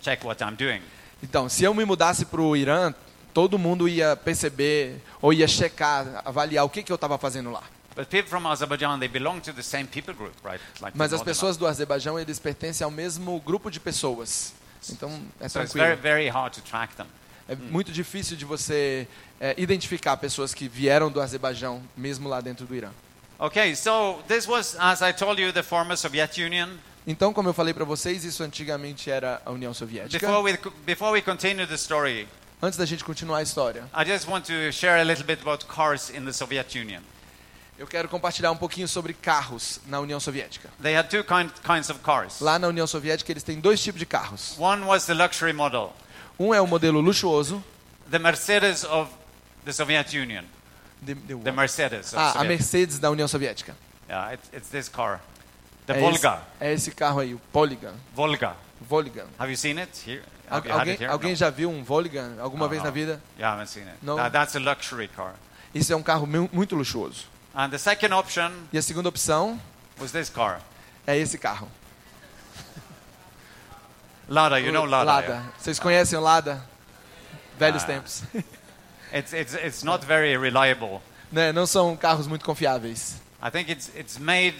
check what I'm doing. Então, se eu me mudasse para o Irã, todo mundo ia perceber ou ia checar, avaliar o que, que eu estava fazendo lá. But people from Azerbaijan, they belong to the same people group, right? Like the Mas as pessoas do Azerbaijão, eles pertencem ao mesmo grupo de pessoas. Então, é So tranquilo. very very hard to track them. É muito difícil de você é, identificar pessoas que vieram do Azerbaijão, mesmo lá dentro do Irã. Okay, so this was, as I told you, the former Soviet Union. Então, como eu falei para vocês, isso antigamente era a União Soviética. Before we before we continue the story, Antes da gente continuar a história, I just want to share a little bit about cars in the Soviet Union. Eu quero compartilhar um pouquinho sobre carros na União Soviética. They had two kind, kinds of cars. Lá na União Soviética, eles têm dois tipos de carros. One was the luxury model, Um é o modelo luxuoso, the Mercedes of the Soviet Union. de- de- The Mercedes. Ah, a Soviet- Mercedes da União Soviética. Yeah, it's, it's this car, the é Volga. Esse, é esse carro aí, o Polygon. Volga. Volgan. Have you seen it here? Al- Have you had alguém it here? alguém No. já viu um Volgan alguma No, vez no. na vida? Yeah, I haven't seen it. No. That- that's a luxury car. Isso é um carro mu- muito luxuoso. And the second option E a segunda opção was this car, é esse carro. Lada. You know Lada. yeah? Vocês conhecem o Lada? Velhos Ah. tempos. It's, it's, it's not very reliable. né? Não são carros muito confiáveis. I think it's, it's made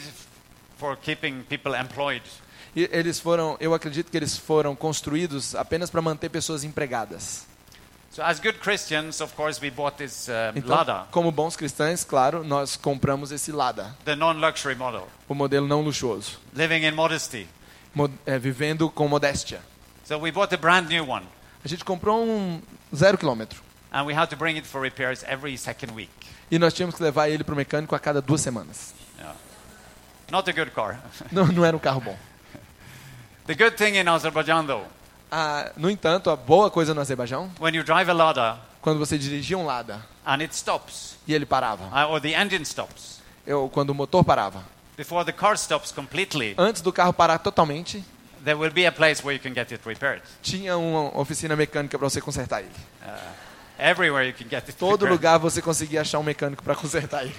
for keeping people employed. E eles foram, eu acredito que eles foram construídos apenas para manter pessoas empregadas. So as good Christians, of course, we bought this uh, Então, Lada, como bons cristãos, claro, nós compramos esse Lada, the non-luxury model, o modelo não luxuoso, living in modesty. Mo- é, vivendo com modéstia. So we bought a brand new one, A gente comprou um zero quilômetro and we had to bring it for repairs every second week. e nós tínhamos que levar ele para o mecânico a cada duas semanas. Yeah. Not a good car. Não, não era um carro bom. the good thing in Azerbaijan, though, Ah, no entanto, a boa coisa no Azerbaijão, when you drive a Lada quando você dirigia um Lada and it stops, e ele parava, uh, or the engine stops, eu, quando o motor parava, before the car stops completely, antes do carro parar totalmente, there will be a place where you can get it repaired. tinha uma oficina mecânica para você consertar ele. Everywhere you can get it Todo repaired. lugar você conseguia achar um mecânico para consertar ele.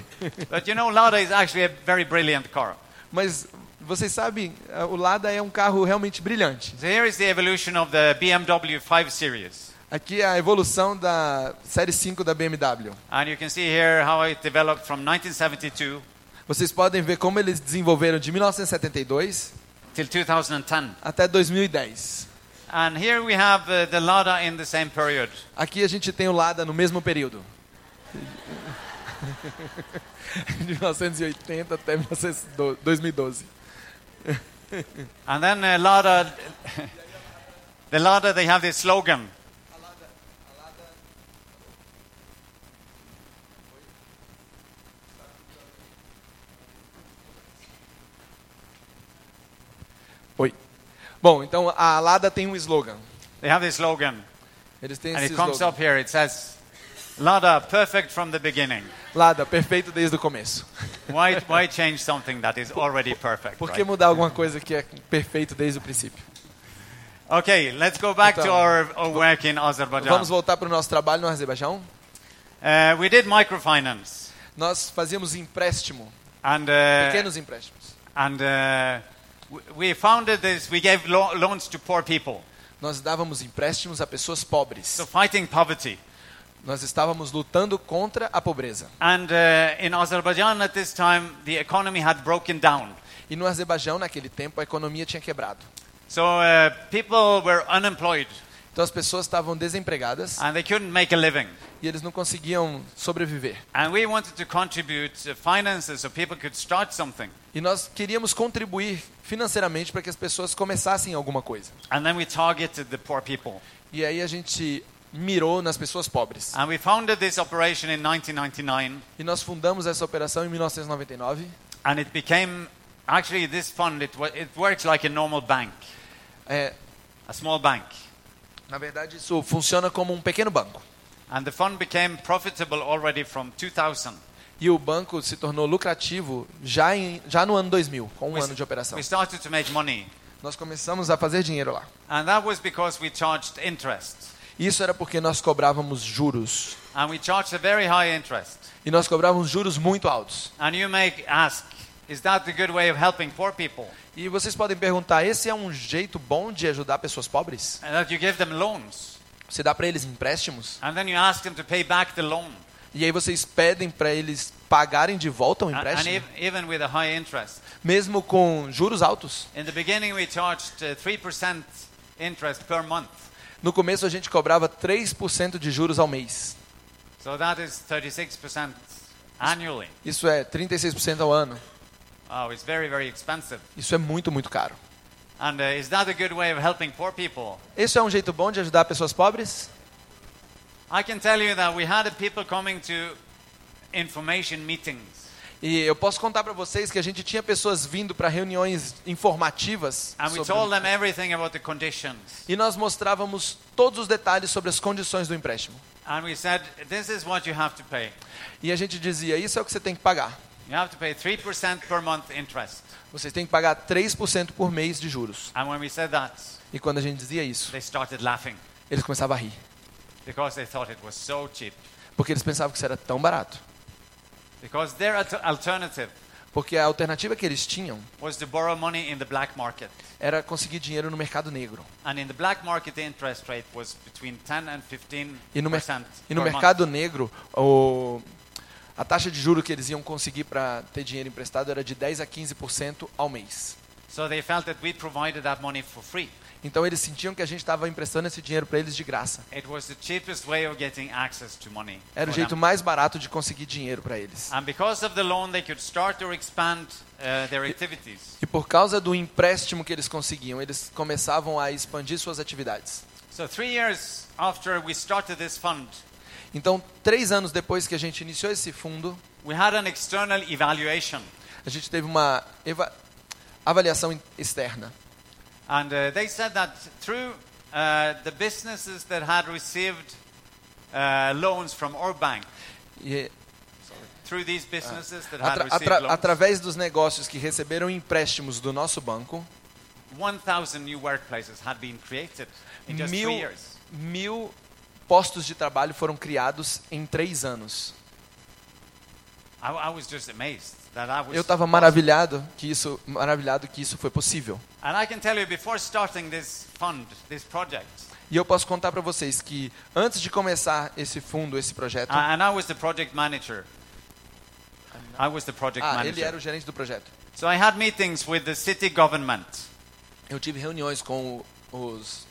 But you know, Lada is actually a very brilliant car. Mas vocês sabem, ah, o Lada é um carro realmente brilhante. So here is the evolution of the BMW 5 Series. Aqui é a evolução da série 5 da BMW. And you can see here how it developed from 1972 Vocês podem ver como eles desenvolveram de 1972 till 2010. até 2010. And here we have uh, the Lada in the same period. Aqui a gente tem o Lada no mesmo período. De 1980 até 1912 2012. And then uh, Lada, the Lada, they have this slogan. Oi. Bom, então a Lada tem um slogan. They have this slogan, Eles têm and esse it comes up here. It says, "Lada, perfect from the beginning." Lada, perfeito desde o começo. Why, why change something that is already perfect? Por que mudar alguma coisa que é perfeito desde o princípio? Okay, let's go back to Então, our, our work in Azerbaijan. Vamos voltar para o nosso trabalho no Azerbaijão. Uh, we did microfinance, Nós fazíamos empréstimo, and uh, pequenos empréstimos. and uh, we founded this. We gave lo- loans to poor people, Nós dávamos empréstimos a pessoas pobres. so fighting poverty. Nós estávamos lutando contra a pobreza. And uh, in Azerbaijan at this time, the economy had broken down. E no Azerbaijão, naquele tempo, a economia tinha quebrado. So uh, people were unemployed Então as pessoas estavam desempregadas and they couldn't make a living. e eles não conseguiam sobreviver. And we wanted to contribute finances so people could start something. E nós queríamos contribuir financeiramente para que as pessoas começassem alguma coisa. And then we targeted the poor people. E aí a gente mirou nas pessoas pobres. And we founded this operation in 1999, E nós fundamos essa operação em 1999. and it became actually this fund. It, it works like a normal bank, É, a small bank, na verdade, isso funciona como um pequeno banco. and the fund became profitable already from 2000. E o banco se tornou lucrativo já, em, já no ano 2000, com um We, ano de operação. we started to make money, Nós começamos a fazer dinheiro lá. and that was because we charged interest, Isso era porque nós cobrávamos juros. and we charged a very high interest. E nós cobrávamos juros muito altos. And you may ask, is that the good way of helping poor people? E vocês podem perguntar, esse é um jeito bom de ajudar pessoas pobres? And that you give them loans, Você dá para eles empréstimos and then you ask them to pay back the loan, e aí vocês pedem para eles pagarem de volta o and, and empréstimo, ev- even with a high interest. mesmo com juros altos. In the beginning, we charged uh, 3% interest per month. No começo a gente cobrava 3% de juros ao mês. So that is 36% annually. Isso é 36% ao ano. Oh, it's very, very expensive. Isso é muito, muito caro. And uh, is that a good way of helping poor people? Esse é um jeito bom de ajudar pessoas pobres? I can tell you that we had people coming to information meetings. E eu posso contar para vocês que a gente tinha pessoas vindo para reuniões informativas And we sobre- told them everything about the conditions. e nós mostrávamos todos os detalhes sobre as condições do empréstimo. And we said, this is what you have to pay. E a gente dizia, isso é o que você tem que pagar. You have to pay 3% per month interest. Vocês têm que pagar 3% por mês de juros. And when we said that, E quando a gente dizia isso, they started laughing eles começavam a rir. because they thought it was so cheap. Porque eles pensavam que isso era tão barato. Because their alter- alternative Porque a alternativa que eles tinham was to borrow money in the black market. era conseguir dinheiro no mercado negro. And in the black market, the interest rate was between 10 and 15 E no, mer- e no mercado month. negro, o- a taxa de juro que eles iam conseguir para ter dinheiro emprestado era de 10 a 15% ao mês. So they felt that we provided that money for free. Então eles sentiam que a gente estava emprestando esse dinheiro para eles de graça. It was the cheapest way of getting access to money. Era o jeito them. mais barato de conseguir dinheiro para eles. And because of the loan, they could start or expand uh, their activities. E por causa do empréstimo que eles conseguiam, eles começavam a expandir suas atividades. So three years after we started this fund, Então, três anos depois que a gente iniciou esse fundo, we had an external evaluation. a gente teve uma avaliação externa. And uh, they said that through uh, the businesses that had received uh, loans from our bank, E through these businesses that had atra- received atra- loans, através dos negócios que receberam empréstimos do nosso banco, 1,000 new workplaces had been created in just mil, three years. mil postos de trabalho foram criados em três anos. I, I was just amazed. Eu estava maravilhado que isso, maravilhado que isso foi possível. E eu posso contar para vocês que antes de começar esse fundo, esse projeto, project ah, ele era o gerente do projeto. So I had meetings with the city government Eu tive reuniões com os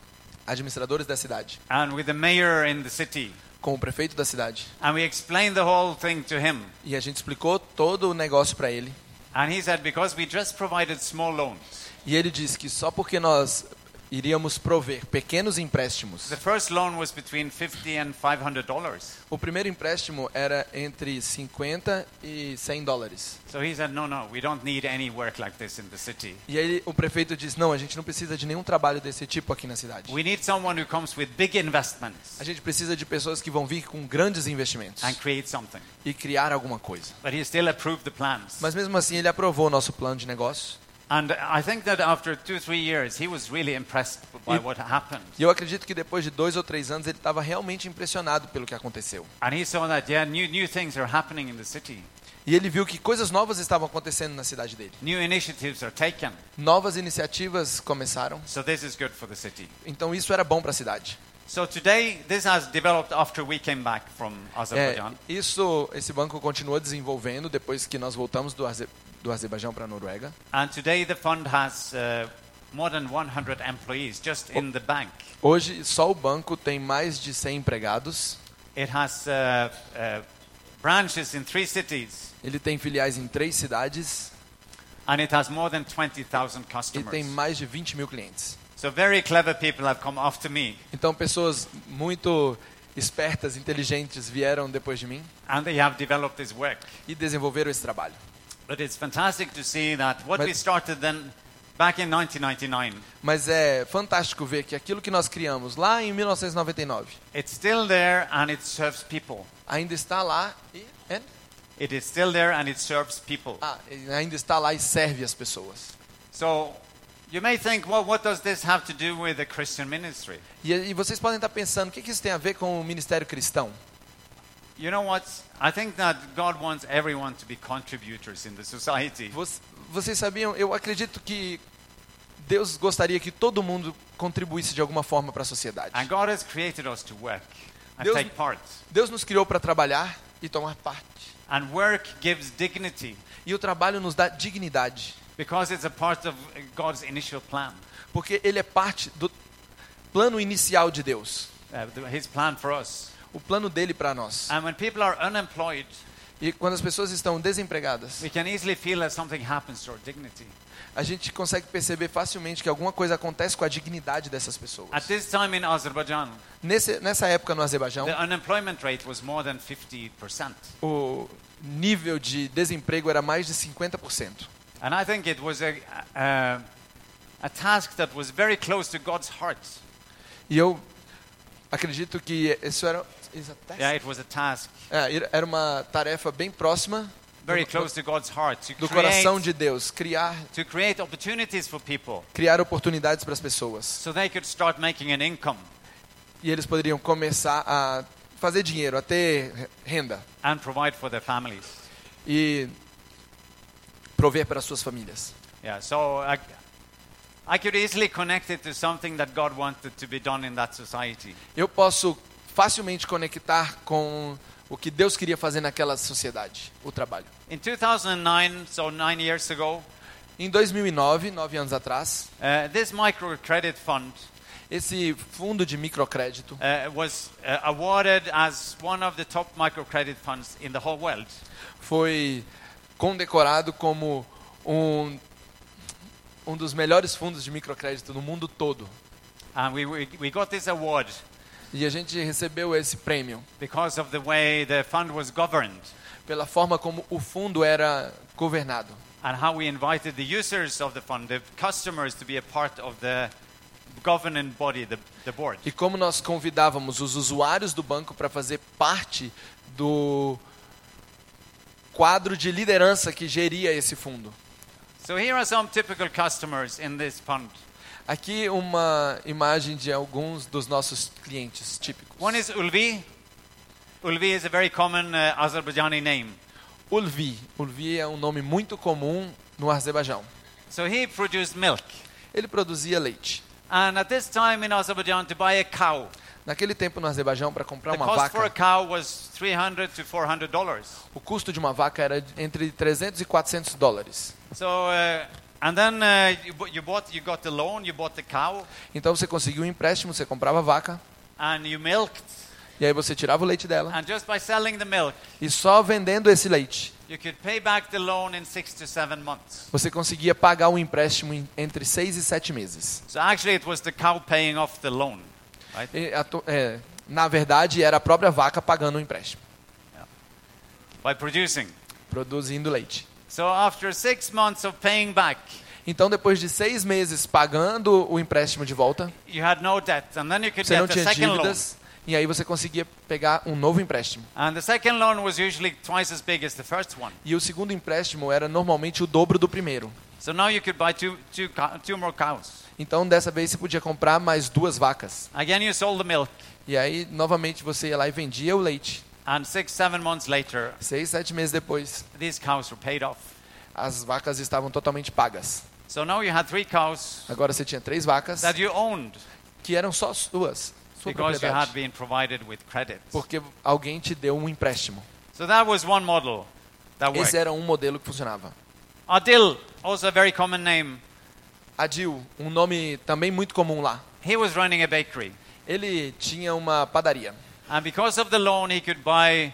administradores da cidade, and with the mayor in the city, com o prefeito da cidade, and we explained the whole thing to him. e a gente explicou todo o negócio para ele. And he said, because we just provided small loans. E ele disse que só porque nós iríamos prover pequenos empréstimos. The first loan was between 50 and 500 dollars. O primeiro empréstimo era entre 50 e 100 dólares. So he said, no, no, we don't need any work like this in the city. E aí o prefeito disse: "Não, a gente não precisa de nenhum trabalho desse tipo aqui na cidade. We need someone who comes with big investments A gente precisa de pessoas que vão vir com grandes investimentos and create something. e criar alguma coisa." But he still approved the plans. Mas mesmo assim ele aprovou o nosso plano de negócio. And I think that after two, three years, he was really impressed by Yep. what happened. E eu acredito que depois de dois ou três anos ele estava realmente impressionado pelo que aconteceu. And he saw that, yeah, new, new things are happening in the city. E ele viu que coisas novas estavam acontecendo na cidade dele. New initiatives are taken. Novas iniciativas começaram. So this is good for the city. Então isso era bom para a cidade. So today, this has developed after we came back from É, Azerbaijan. isso, esse banco continua desenvolvendo depois que nós voltamos do, Aze do Azerbaijão para a Noruega. And today, the fund has uh, more than 100 employees just in the bank. Hoje, só o banco tem mais de 100 empregados. It has uh, uh, branches in three cities, Ele tem filiais em três cidades and it has more than 20,000 e customers. tem mais de 20 mil clientes. So very clever people have come after me, Então, pessoas muito espertas, inteligentes vieram depois de mim and they have developed this work. e desenvolveram esse trabalho. But it's fantastic to see that what But- we started then back in 1999, Mas é fantástico ver que aquilo que nós criamos lá em 1999 it's still there and it serves people. ainda está lá e, and- It is still there and it serves people. ah, ainda está lá e serve as pessoas. So you may think, well, what does this have to do with the Christian ministry? E, e vocês podem estar pensando, o que, que isso tem a ver com o ministério cristão? You know what? I think that God wants everyone to be contributors in the society. Voc- Vocês sabiam, eu acredito que Deus gostaria que todo mundo contribuísse de alguma forma para a sociedade. And God has created us to work and Deus- take part. Deus nos criou para trabalhar e tomar parte. And work gives dignity E o trabalho nos dá dignidade, because it's a part of God's initial plan, porque ele é parte do plano inicial de Deus, uh, His plan for us. O plano dele para nós. And when people are unemployed, E quando as pessoas estão desempregadas, we can easily feel that something happens to our dignity. a gente consegue perceber facilmente que alguma coisa acontece com a dignidade dessas pessoas. At this time in Azerbaijan, Nesse, nessa época no Azerbaijão, the unemployment rate was more than 50%. o nível de desemprego era mais de 50%. And I think it was a, a, a task that was very close to God's heart. E eu acredito que isso era, is a task? Yeah, it was a task É, era uma tarefa bem próxima very close to God's heart to do coração create, de Deus, criar, to create opportunities for people criar oportunidades para as pessoas. so they could start making an income E eles poderiam começar a fazer dinheiro, a ter renda and provide for their families. e prover para suas famílias. Yeah, so I, I could easily connect it to something that God wanted to be done in that society. Eu posso facilmente conectar com o que Deus queria fazer naquela sociedade, o trabalho. In 2009, so nine years ago, Em 2009, nove anos atrás, uh, this microcredit fund esse fundo de microcrédito uh, was uh, awarded as one of the top microcredit funds in the whole world. foi condecorado como um, um dos melhores fundos de microcrédito no mundo todo. And we, we, we got this award E a gente recebeu esse prêmio because of the way the fund was governed pela forma como o fundo era governado and how we invited the users of the fund, the customers, to be a part of the governing body, the, the board. e como nós convidávamos os usuários do banco para fazer parte do quadro de liderança que geria esse fundo. So here are some typical customers in this fund. Aqui uma imagem de alguns dos nossos clientes típicos. One is Ulvi. Ulvi is a very common uh, Azerbaijani name. Ulvi. Ulvi é um nome muito comum no Azerbaijão. So he produced milk. Ele produzia leite. And at this time in Azerbaijan, to buy a cow, Naquele tempo no Azerbaijão, para comprar the uma cost for a vaca, cow was 300 to 400 dollars. o custo de uma vaca era entre 300 e 400 dólares. So, uh, then uh, you, bought, you got the loan, you bought the cow, Então você conseguia um empréstimo, você comprava a vaca, and you milked. e aí você tirava o leite dela, And just by selling the milk, e só vendendo esse leite, you could pay back the loan in six to seven months. você conseguia pagar o empréstimo em- entre seis e sete meses. So actually, it was the cow paying off the loan, right? E a é, na verdade, era a própria vaca pagando o empréstimo, By producing. produzindo leite. So after six months of paying back, Então, depois de seis meses pagando o empréstimo de volta, you had no debt, and then you could você não tinha dívidas, e aí você conseguia pegar um novo empréstimo. And the second loan was usually twice as big as the first one. E o segundo empréstimo era normalmente o dobro do primeiro. So now you could buy two, two, cow- two more cows. Então, dessa vez, você podia comprar mais duas vacas. Again, you sold the milk, E aí, novamente, você ia lá e vendia o leite. And six, seven months later, Seis, sete meses depois, these cows were paid off. as vacas estavam totalmente pagas. So now you had three cows Agora você tinha três vacas that you owned que eram só suas, sua because you had been provided with credit. porque alguém te deu um empréstimo. So that was one model that worked. Esse era um modelo que funcionava. Adil, also a very common name. Adil, um nome também muito comum lá. He was running a bakery. Ele tinha uma padaria. And because of the loan, he could buy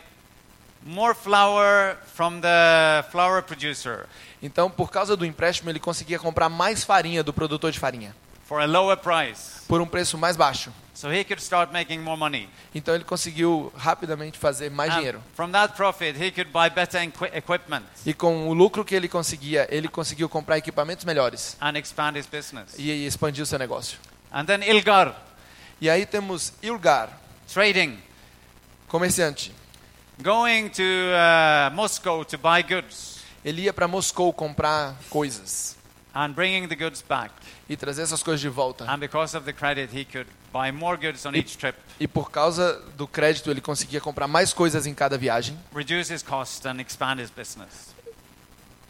more flour from the flour producer Então, por causa do empréstimo, ele conseguia comprar mais farinha do produtor de farinha for a lower price. por um preço mais baixo. So he could start making more money. Então, ele conseguiu rapidamente fazer mais And dinheiro. from that profit, he could buy better equi- equipment E com o lucro que ele conseguia, ele conseguiu comprar equipamentos melhores and expand his business. e expandir o seu negócio. And then Ilgar, E aí temos Ilgar, trading, comerciante. going to uh, Moscow to buy goods Ele ia para Moscou comprar coisas and bringing the goods back. e trazer essas coisas de volta. And because of the credit, he could buy more goods on each trip, E por causa do crédito, ele conseguia comprar mais coisas em cada viagem. reduce his cost, and expand his business.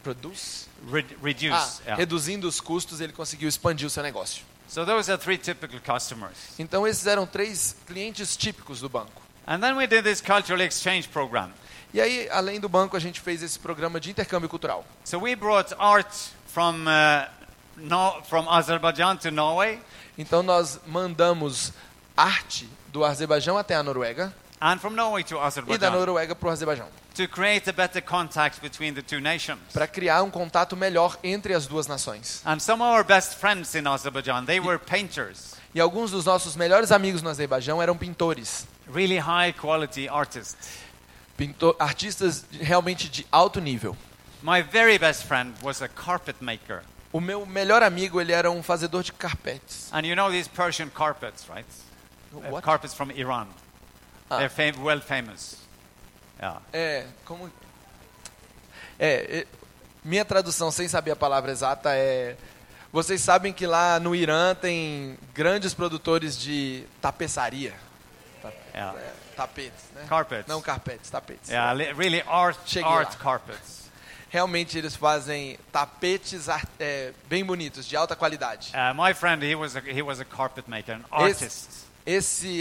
Produz? Re- reduce. Ah, yeah. reduzindo os custos, ele conseguiu expandir o seu negócio. So those are three typical customers. Então esses eram três clientes típicos do banco. And then we did this cultural exchange program. E aí, além do banco, a gente fez esse programa de intercâmbio cultural. So we brought art from, uh, no, from Azerbaijan to Norway Então nós mandamos arte do Azerbaijão até a Noruega and from Norway to e da Azerbaijan Noruega para o Azerbaijão, to create a better contact between the two nations. para criar um contato melhor entre as duas nações. And some of our best friends in Azerbaijan, they were painters, E alguns dos nossos melhores amigos no Azerbaijão eram pintores, really high quality artists. pintor, artistas realmente de alto nível. My very best friend was a carpet maker. O meu melhor amigo ele era um fazedor de carpetes. And you know these Persian carpets, right? What? carpets from Iran. Ah. They're fam- well famous. Yeah. É, como. É, é, minha tradução sem saber a palavra exata é. Vocês sabem que lá no Irã tem grandes produtores de tapeçaria. Ta- Yeah. é, tapetes, né? Carpets. Não carpetes, tapetes. Yeah, li- really art, Cheguei art lá. carpets. Realmente eles fazem tapetes é, bem bonitos, de alta qualidade. Uh, my friend, he was a, he was a carpet maker, an artist, Esse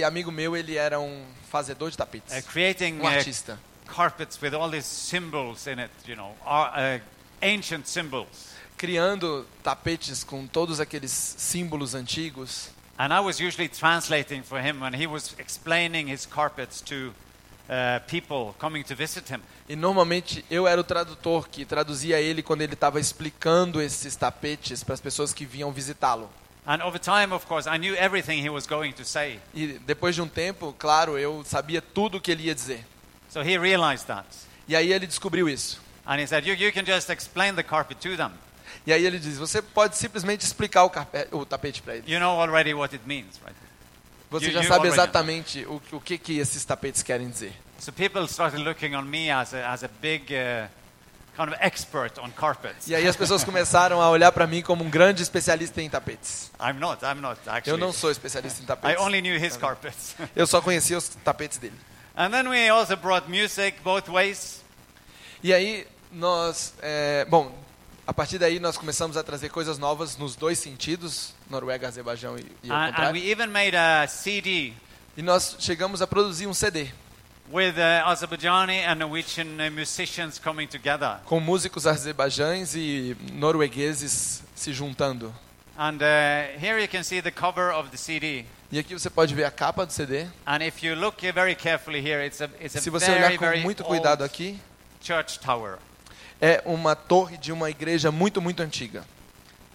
amigo meu, ele era um fazedor de tapetes. uh, creating Um uh, artista. carpets with all these symbols in it, you know, ar- uh, ancient symbols. Criando tapetes com todos aqueles símbolos antigos. And I was usually translating for him when he was explaining his carpets to uh, people coming to visit him. E normalmente eu era o tradutor que traduzia ele quando ele estava explicando esses tapetes para as pessoas que vinham visitá-lo. And over time, of course, I knew everything he was going to say. E depois de um tempo, claro, eu sabia tudo o que ele ia dizer. So he realized that. E aí ele descobriu isso. And he said, you, you can just explain the carpet to them. E aí ele diz: você pode simplesmente explicar o, o tapete para eles. You know already what it means, right? Você you- já you sabe already know. exatamente o, o que, que esses tapetes querem dizer. So people started looking on me as a, as a big uh, kind of expert on carpets. E aí as pessoas começaram a olhar para mim como um grande especialista em tapetes. I'm not, I'm not Eu actually. não sou especialista em I tapetes. only knew his carpets. Eu só conhecia os tapetes dele. and then we also brought music both ways. E aí nós, é, bom, a partir daí nós começamos a trazer coisas novas nos dois sentidos, Noruega, Azerbaijão e, e ao And, and contrário. we even made a CD E nós chegamos a produzir um CD with uh, Azerbaijani and Norwegian uh, musicians coming together. com músicos azerbaijães e noruegueses se juntando. And uh, here you can see the cover of the CD. E aqui você pode ver a capa do CD. And if you look very carefully here, it's a, it's a Se você very, olhar com muito cuidado aqui, church tower. é uma torre de uma igreja muito, muito antiga.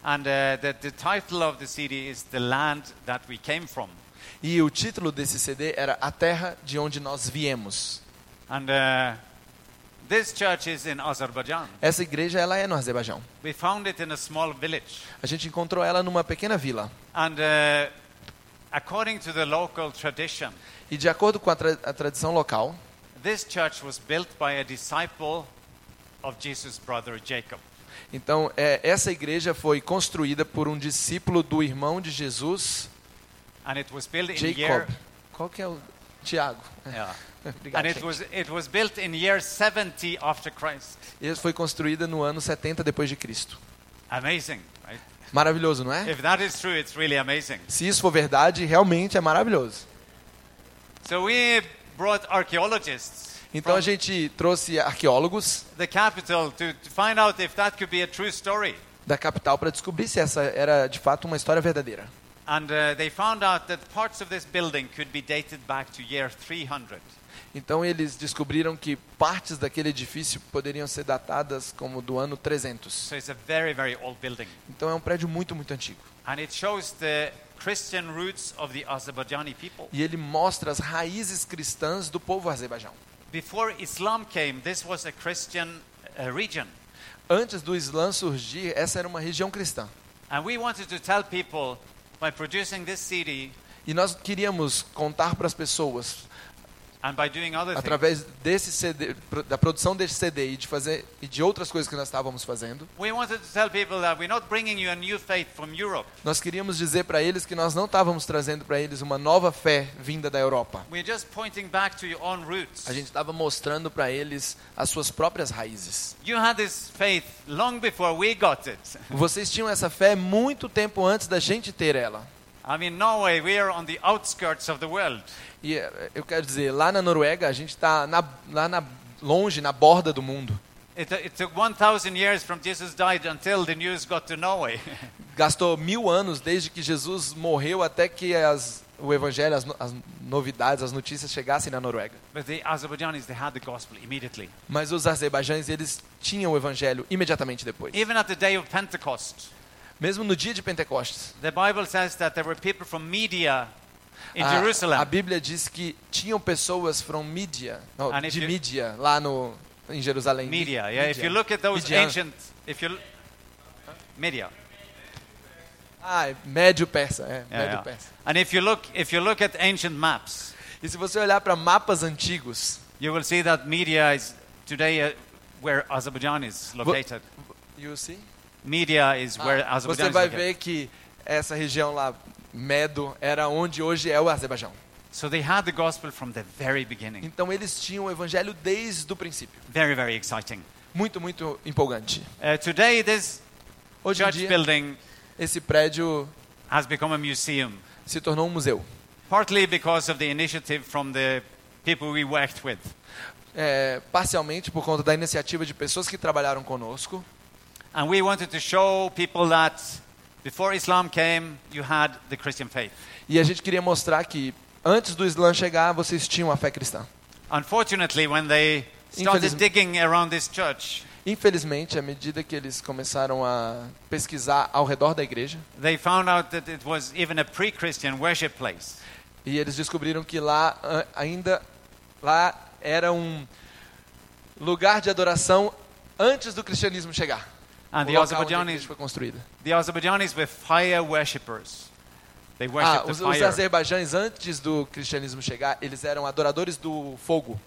And uh, the, the title of the CD is The Land That We Came From. E o título desse CD era A Terra de Onde Nós Viemos. And uh, this church is in Azerbaijan. Essa igreja ela é no Azerbaijão. We found it in a small village. A gente encontrou ela numa pequena vila. And uh, according to the local tradition, E de acordo com a, tra a tradição local, this church was built by a disciple of Jesus' brother Jacob. então é, essa igreja foi construída por um discípulo do irmão de Jesus, And it was built in year Jacob. Qual que é o Tiago? yeah. Obrigado. And it was it was built in year 70 after Christ. E foi construída no ano 70 depois de Cristo. Amazing, right? Maravilhoso, não é? If that is true, it's really amazing. Se isso for verdade, realmente é maravilhoso. So we brought archaeologists Então a gente trouxe arqueólogos the capital to, to find out if that could be a true story. da capital para descobrir se essa era de fato uma história verdadeira. And uh, they found out that parts of this building could be dated back to year 300. Então eles descobriram que partes daquele edifício poderiam ser datadas como do ano 300. So it's a very, very old building. Então é um prédio muito, muito antigo. And it shows the Christian roots of the Azerbaijani people. E ele mostra as raízes cristãs do povo azerbaijão. Before Islam came, this was a Christian uh, region. Antes do Islã surgir, essa era uma região cristã. And we wanted to tell people E nós queríamos contar para as pessoas, através desse CD, da produção desse CD e de fazer e de outras coisas que nós estávamos fazendo, we wanted to tell people that we're not bringing you a new faith from Europe. nós queríamos dizer para eles que nós não estávamos trazendo para eles uma nova fé vinda da Europa. We're just pointing back to your own roots. A gente estava mostrando para eles as suas próprias raízes. You had this faith long before we got it. Vocês tinham essa fé muito tempo antes da gente ter ela. I mean, Norway, we are on the outskirts of the world. E eh, eu quero dizer, lá na Noruega a gente está lá na, longe, na borda do mundo. It, it took 1,000 years from Jesus died until the news got to Norway. Gastou mil anos desde que Jesus morreu até que as, o evangelho, as, as novidades, as notícias chegassem na Noruega. but the Azerbaijanis, they had the gospel immediately. Mas os azerbaijães, eles tinham o evangelho imediatamente depois. Mesmo no dia de Pentecostes. the Bible says that there were people from Media in a, Jerusalem. a Bíblia diz que tinham pessoas from não, if de Mídia, lá no, em Jerusalém. Media, yeah. If you look at those Midian. ancient, if you, Media, Ah, é Médio Persa, é, yeah, Médio yeah. Persa. And if you look, if you look at ancient maps, E se você olhar para mapas antigos, you will see that Media is today uh, where Azerbaijan is located. you see? Media is where Ah, Azerbaijan você vai ver que essa região lá, Medo, era onde hoje é o Azerbaijão. So they had the gospel from the very beginning. Então eles tinham o evangelho desde o princípio. Very, very exciting. Muito, muito empolgante. Uh, today, this Hoje em dia, building esse prédio has become a museum, se tornou um museu. partly because of the initiative from the people we worked with. É, parcialmente por conta da iniciativa de pessoas que trabalharam conosco. And we wanted to show people that before Islam came, you had the Christian faith. E a gente queria mostrar que antes do Islã chegar, vocês tinham a fé cristã. Unfortunately, when they started digging around this church, Infelizmente, à medida que eles começaram a pesquisar ao redor da igreja, they found out that it was even a pre-Christian worship place. e eles descobriram que lá ainda lá era um lugar de adoração antes do cristianismo chegar. And o the Azerbaijanis, foi construída. the Azerbaijanis were fire worshippers. They Ah, os, os fire. azerbaijães antes do cristianismo chegar, eles eram adoradores do fogo.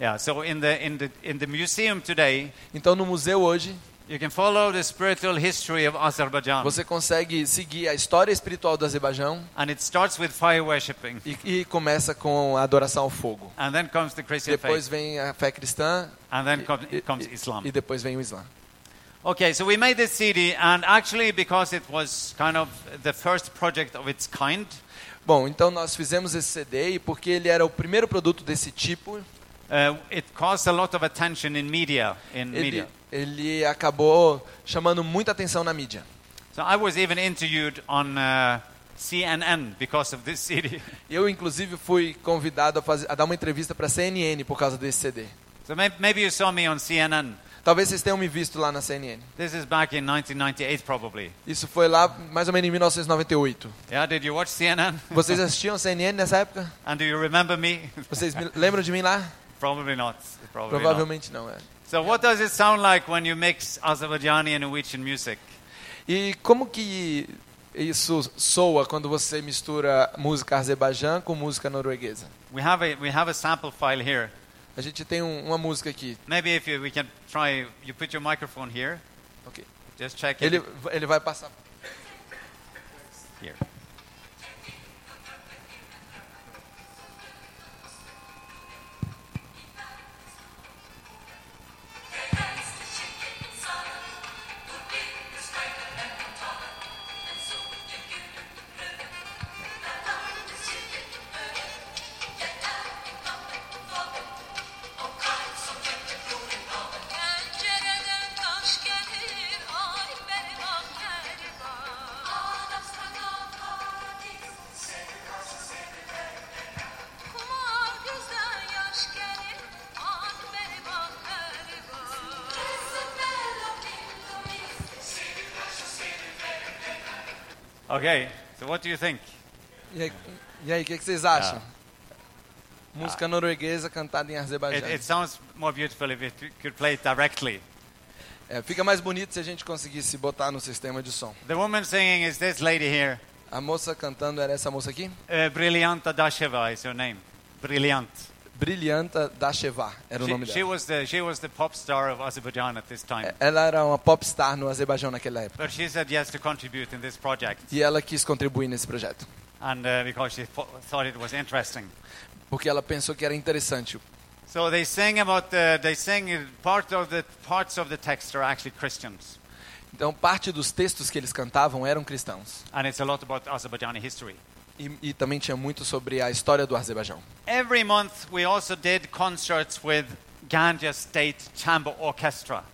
Yeah, so in the, in, the, in the museum today, Então no museu hoje, you can follow the spiritual history of Azerbaijan. você consegue seguir a história espiritual do Azerbaijão And it starts with fire worshipping. e, e começa com a adoração ao fogo. And then comes the Christian Depois faith. vem a fé cristã And then e, comes e- Islam. e depois vem o Islã. Okay, so we made this CD, and actually, because it was kind of the first project of its kind, Bom, então nós fizemos esse CD e porque ele era o primeiro produto desse tipo, uh, it caused a lot of attention in media. In ele, media. ele acabou chamando muita atenção na mídia. So I was even interviewed on uh, CNN because of this CD. Eu, inclusive, fui convidado a, fazer, a dar uma entrevista para CNN por causa desse CD. so may- maybe you saw me on CNN. Talvez vocês tenham me visto lá na CNN. This is back in 1998, probably. Isso foi lá mais ou menos em 1998. Yeah, did you watch CNN? Vocês assistiam CNN nessa época? and do you remember me? Vocês me lembram de mim lá? probably not. Probably not. Provavelmente não, é. So, what does it sound like when you mix Azerbaijani and Norwegian music? E como que isso soa quando você mistura música azerbaijã com música norueguesa? We have a we have a sample file here. A gente tem um- uma música aqui. Maybe if you, we can try, you put your microphone here. Ok. Just check Ele, it ele vai passar. Okay. So, what do you think? E aí, e aí, o que, que vocês acham? Música norueguesa cantada em It, azerbaijano. it sounds more beautiful if it could play it directly. É, fica mais bonito se a gente conseguisse botar no sistema de som. The woman singing is this lady here. A moça cantando era essa moça aqui? Uh, Briljanta Dasheva is her name. Brilliant. Brilhanta Dasheva era o She, nome she dela. was the she was the pop star of Azerbaijan at this time. É, Ela era uma popstar no Azerbaijão naquela época. But she said yes to contribute in this project, E ela quis contribuir nesse projeto. and uh, because she thought it was interesting. Porque ela pensou que era interessante. So they sing about the they sing part of the parts of the text are actually Christians, Então, parte dos textos que eles cantavam eram cristãos. and it's a lot about Azerbaijani history. E, e também tinha muito sobre a história do Azerbaijão. Every month we also did concerts with Ganja State Chamber Orchestra.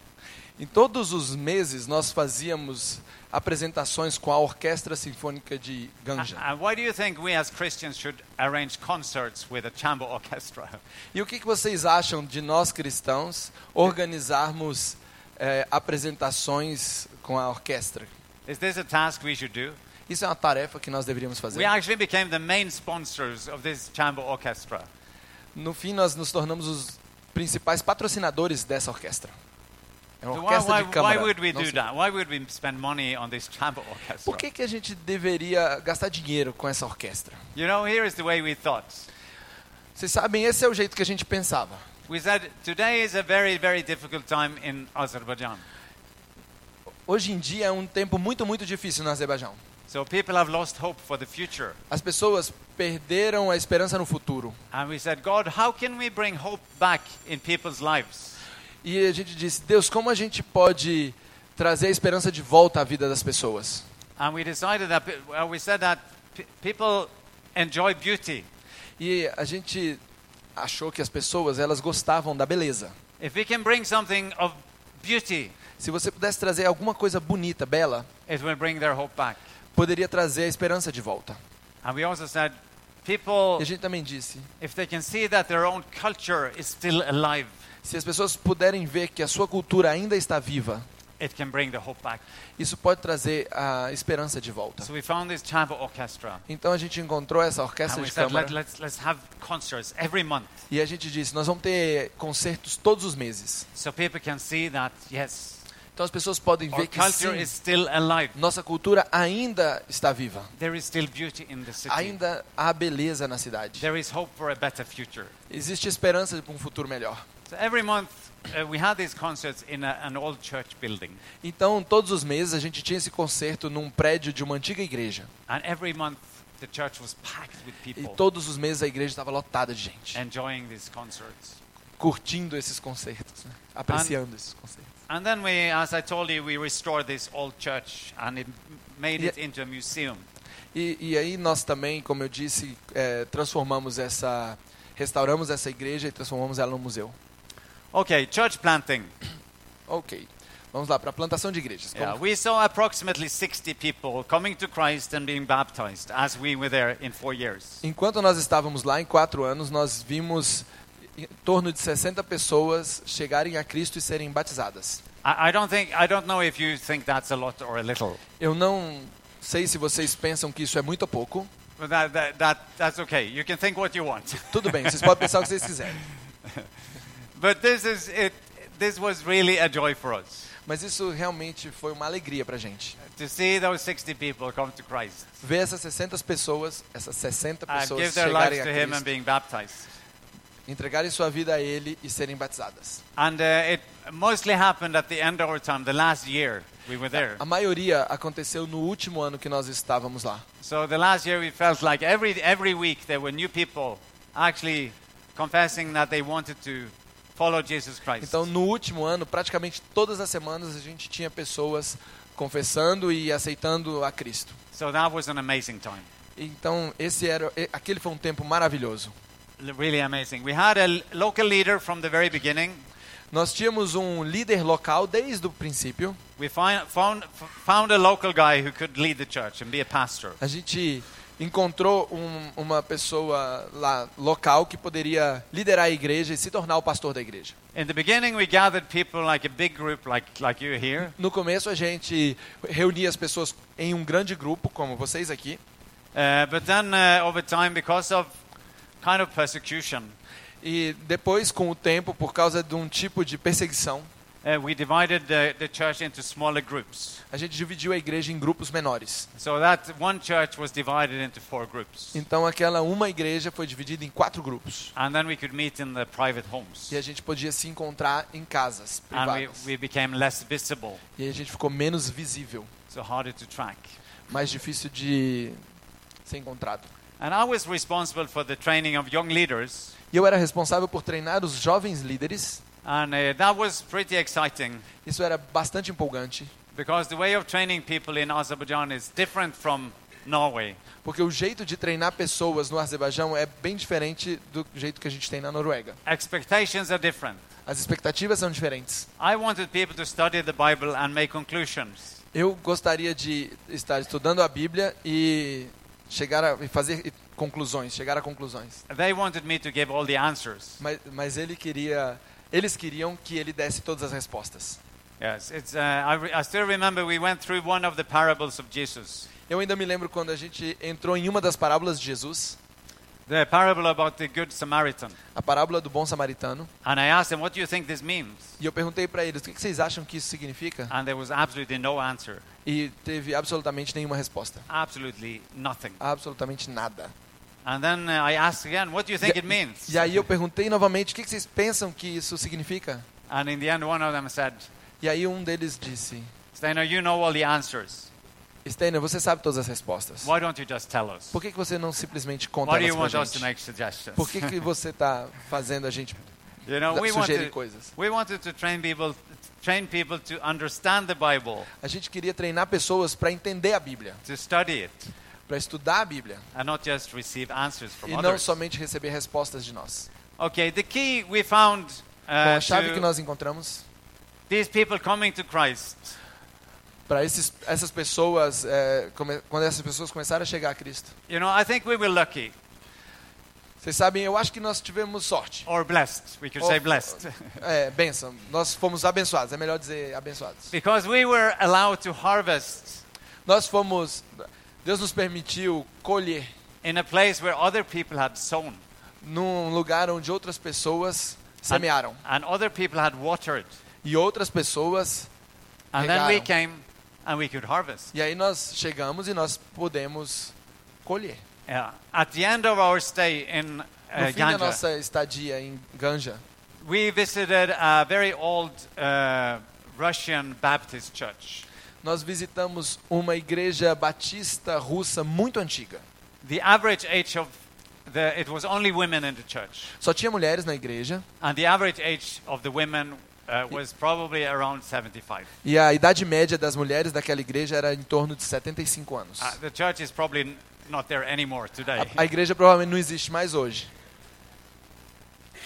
Em todos os meses, nós fazíamos apresentações com a Orquestra Sinfônica de Ganja. And why do you think we as Christians should arrange concerts with a chamber orchestra? E o que, que vocês acham de nós cristãos organizarmos eh, apresentações com a orquestra? Is this a task we should do? Isso é uma tarefa que nós deveríamos fazer. We actually became the main sponsors of this chamber orchestra. No fim, nós nos tornamos os principais patrocinadores dessa orquestra. É uma So why, orquestra why, de why câmara. would we do that? Why would we spend money on this chamber orchestra? Por que, que a gente deveria gastar dinheiro com essa orquestra? You know, here is the way we thought. Vocês sabem, esse é o jeito que a gente pensava. We said today is a very, very difficult time in Azerbaijan. Hoje em dia é um tempo muito, muito difícil no Azerbaijão. So people have lost hope for the future. As pessoas perderam a esperança no futuro. And we said, God, how can we bring hope back in people's lives? E a gente disse, Deus, como a gente pode trazer a esperança de volta à vida das pessoas? And we decided that, well, we said that pe- people enjoy beauty. E a gente achou que as pessoas, elas gostavam da beleza. If we can bring something of beauty, Se você pudesse trazer alguma coisa bonita, bela, it will bring their hope back. Poderia trazer a esperança de volta. And we also said, E people, a gente também disse, if they can see that their own culture is still alive, se as pessoas puderem ver que a sua cultura ainda está viva, it can bring the hope back. isso pode trazer a esperança de volta. So we found this chamber orchestra. Então a gente encontrou essa orquestra de said, câmara Let, let's, let's have concerts every month e a gente disse, nós vamos ter concertos todos os meses. so people can see that, yes, Então as pessoas podem our ver que sim, nossa cultura ainda está viva. Ainda há beleza na cidade. Existe esperança para um futuro melhor. So every month uh, we had these concerts in a, an old church building. Então, todos os meses a gente tinha esse concerto num prédio de uma antiga igreja. And every month the church was packed with E todos os meses a igreja estava lotada de gente, enjoying these concerts. curtindo esses concertos, né? apreciando esses concertos. And then we, as I told you, we restored this old church and it made it into a museum. E, e aí nós também, como eu disse, eh, transformamos essa, restauramos essa igreja e transformamos ela num museu. Okay, church planting. Ok, vamos lá para a plantação de igrejas. Yeah, we saw approximately 60 people coming to Christ and being baptized as we were there in four years. Enquanto nós estávamos lá em quatro anos, nós vimos em torno de 60 pessoas chegarem a Cristo e serem batizadas. I, I don't think I don't know if you think that's a lot or a little, Eu não sei se vocês pensam que isso é muito ou pouco. but that, that, that that's okay. You can think what you want. Tudo bem, vocês podem pensar o que vocês quiserem. but this is it. This was really a joy for us Mas isso realmente foi uma alegria pra gente. to see those 60 people come to Christ Ver essas 60 pessoas, essas 60 and pessoas give their lives chegarem a to Him and being baptized. Entregarem sua vida a Ele e serem batizadas. And uh, it mostly happened at the end of our time, the last year we were there. A maioria aconteceu no último ano que nós estávamos lá. So the last year we felt like every every week there were new people actually confessing that they wanted to follow Jesus Christ. Então, no último ano, praticamente todas as semanas a gente tinha pessoas confessando e aceitando a Cristo. So that was an amazing time. Então, esse era aquele foi um tempo maravilhoso. Really amazing. We had a local leader from the very beginning. Nós tínhamos um líder local desde o princípio. We find, found found a local guy who could lead the church and be a pastor. A gente encontrou um- uma pessoa lá local que poderia liderar a igreja e se tornar o pastor da igreja. In the beginning we gathered people like a big group like like you here. No começo a gente reunia as pessoas em um grande grupo, como vocês aqui. Uh, but then uh, over time because of kind of persecution, E depois, com o tempo, por causa de um tipo de perseguição, uh, we divided the, the church into smaller groups. a gente dividiu a igreja em grupos menores. So that one church was divided into four groups. Então aquela uma igreja foi dividida em quatro grupos. And then we could meet in the private homes. E a gente podia se encontrar em casas And we, privadas. we became less visible, E a gente ficou menos visível, so harder to track. mais difícil de ser encontrado. And I was responsible for the training of young leaders. E eu era responsável por treinar os jovens líderes. And uh, that was pretty exciting Isso era bastante empolgante, because the way of training people in Azerbaijan is different from Norway. porque o jeito de treinar pessoas no Azerbaijão é bem diferente do jeito que a gente tem na Noruega. Expectations are different. As expectativas são diferentes. I wanted people to study the Bible and make conclusions. Eu gostaria de estar estudando a Bíblia e chegar a fazer conclusões, chegar a conclusões. They wanted me to give all the answers. Mas, mas ele queria, eles queriam que ele desse todas as respostas. Yes, it's, uh, I, I still remember we went through one of the parables of Jesus. Eu ainda me lembro quando a gente entrou em uma das parábolas de Jesus, The parable about the Good Samaritan. a parábola do bom samaritano, And I asked them, What do you think this means? e eu perguntei para eles o que vocês acham que isso significa, And there was absolutely no answer. e teve absolutamente nenhuma resposta, Absolutely nothing. absolutamente nada. And then uh, I asked again, What do you think it means? E aí eu perguntei novamente o que que vocês pensam que isso significa, And in the end, one of them said, e aí um deles disse: Steiner, you know all the answers. Steiner, você sabe todas as respostas. Why don't you just tell us? Por que, que você não simplesmente conta Why do you us to gente? make suggestions? Por que, que você está fazendo a gente You know, we sugerir wanted, coisas? we wanted to train people, train people to understand the Bible, A gente queria treinar pessoas para entender a Bíblia, to study it, para estudar a Bíblia, and not just receive answers from e não others. somente receber respostas de nós. Okay, the key we found Bom, uh, a chave que nós encontramos these people coming to Christ para essas pessoas, é, come- quando essas pessoas começaram a chegar a Cristo. You know, I think we were lucky Vocês sabem, eu acho que nós tivemos sorte. or blessed. We could Or- say blessed. É, bênção. Nós fomos abençoados, é melhor dizer abençoados. because we were allowed to harvest Nós fomos, Deus nos permitiu colher in a place where other people had sown num lugar onde outras pessoas semearam and other people had watered. e outras pessoas And then we Regaram. came and we could harvest. E aí nós chegamos e nós podemos colher. Yeah. At the end of our stay in No uh, fim da Ganja, nossa estadia em Ganja, we visited a very old uh, Russian Baptist church. nós visitamos uma igreja batista russa muito antiga. The average age of the it was only women in the church, Só tinha mulheres na igreja and the average age of the women uh, was probably around 75. e a idade média das mulheres daquela igreja era em torno de 75 anos. Uh, the church is probably not there anymore today. A, a igreja provavelmente não existe mais hoje.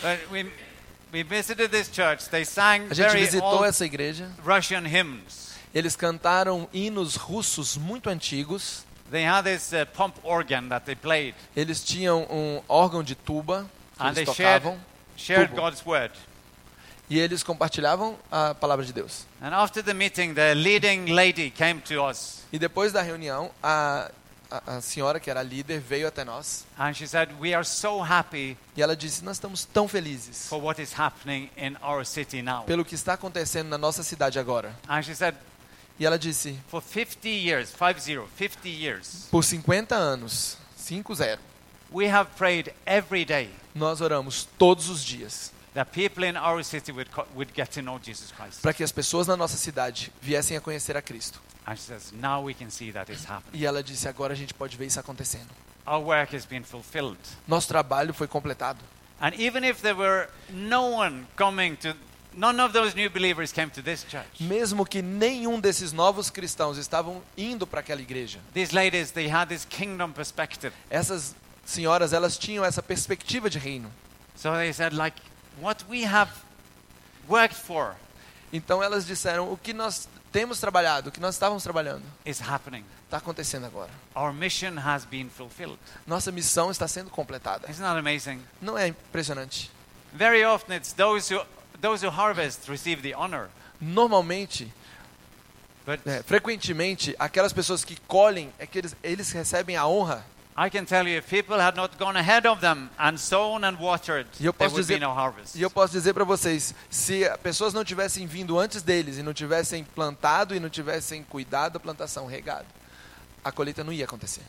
But we we visited this church. They sang A gente very visitou essa igreja. Russian hymns. Eles cantaram hinos russos muito antigos. They had this uh, pump organ that they played. Eles tinham um órgão de tuba que And eles shared, tocavam. shared tubo. God's word. E eles compartilhavam a palavra de Deus. And after the meeting, the leading lady came to us E depois da reunião, a, a, a senhora, que era a líder, veio até nós. and she said, We are so happy E ela disse: Nós estamos tão felizes for what is happening in our city now. pelo que está acontecendo na nossa cidade agora. Said, E ela disse: For 50 years, 50, 50 years, Por 50 anos, 5-0, we have prayed every day nós oramos todos os dias that people in our city would, co- would get to know Jesus Christ. para que as pessoas na nossa cidade viessem a conhecer a Cristo. And she says, Now we can see that it's happening. E ela disse: Agora a gente pode ver isso acontecendo. Nosso trabalho foi completado. And even if there were no one coming to, none of those new believers came to this church. Mesmo que nenhum desses novos cristãos estavam indo para aquela igreja, These ladies, they had this kingdom perspective. essas senhoras elas tinham essa perspectiva de reino. So they said, like, what we have worked for Então elas disseram: o que nós temos trabalhado, o que nós estávamos trabalhando, is happening. está acontecendo agora. Our mission has been fulfilled. Nossa missão está sendo completada. Não é impressionante? Very often it's those who, those who harvest receive the honor. Normalmente, é, frequentemente, aquelas pessoas que colhem é que eles, eles recebem a honra. I can tell you, if people had not gone ahead of them and sown and watered, eu there would be dizer- no harvest. E eu posso dizer para vocês, se as pessoas não tivessem vindo antes deles e não tivessem plantado e não tivessem cuidado da plantação, regado, a colheita não ia acontecer.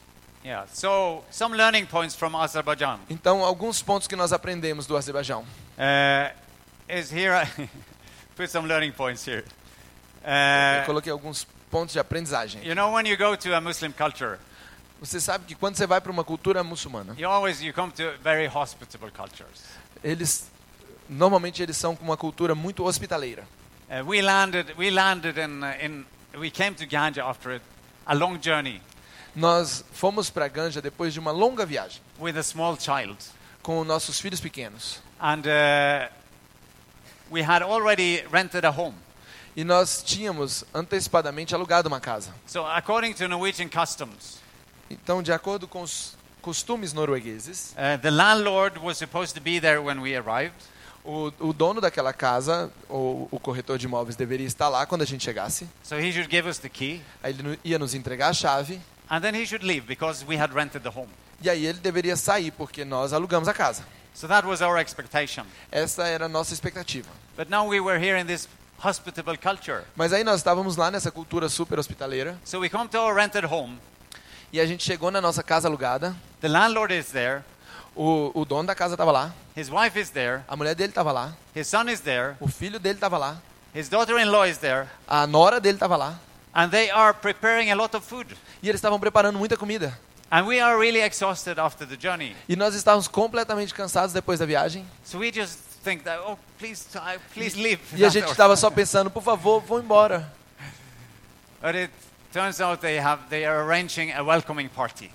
Yeah. So some learning points from Azerbaijan Então, alguns pontos que nós aprendemos do Azerbaijão. uh, is here. I put some learning points here. Eu Uh, coloquei alguns pontos de aprendizagem. you know, when you go to a Muslim culture, Você sabe que quando você vai para uma cultura muçulmana, you always you come to very hospitable cultures. eles normalmente eles são com uma cultura muito hospitaleira. Uh, we landed. We landed in uh, in. We came to Ganja after a, a long journey Nós fomos para Ganja depois de uma longa viagem with a small child, com nossos filhos pequenos. and uh, we had already rented a home. E nós tínhamos antecipadamente alugado uma casa. So according to Norwegian customs, Então, de acordo com os costumes noruegueses, uh, the landlord was supposed to be there when we arrived. o, o dono daquela casa, ou o corretor de imóveis, deveria estar lá quando a gente chegasse. So he should give us the key, Aí ele ia nos entregar a chave. and then he should leave because we had rented the home. E aí ele deveria sair, porque nós alugamos a casa. So that was our expectation. Essa era a nossa expectativa. But now we were here in this hospitable culture. Mas aí nós estávamos lá nessa cultura super hospitaleira. So we come to our rented home. E a gente chegou na nossa casa alugada. The landlord is there. O, o dono da casa estava lá. His wife is there. A mulher dele estava lá. His son is there. O filho dele estava lá. His daughter-in-law is there. A nora dele estava lá. And they are preparing a lot of food. E eles estavam preparando muita comida. And we are really exhausted after the journey. E nós estávamos completamente cansados depois da viagem. So we just think that, oh, please, please leave. E a gente estava só pensando, por favor, vão embora. But it turns out they have they are arranging a welcoming party.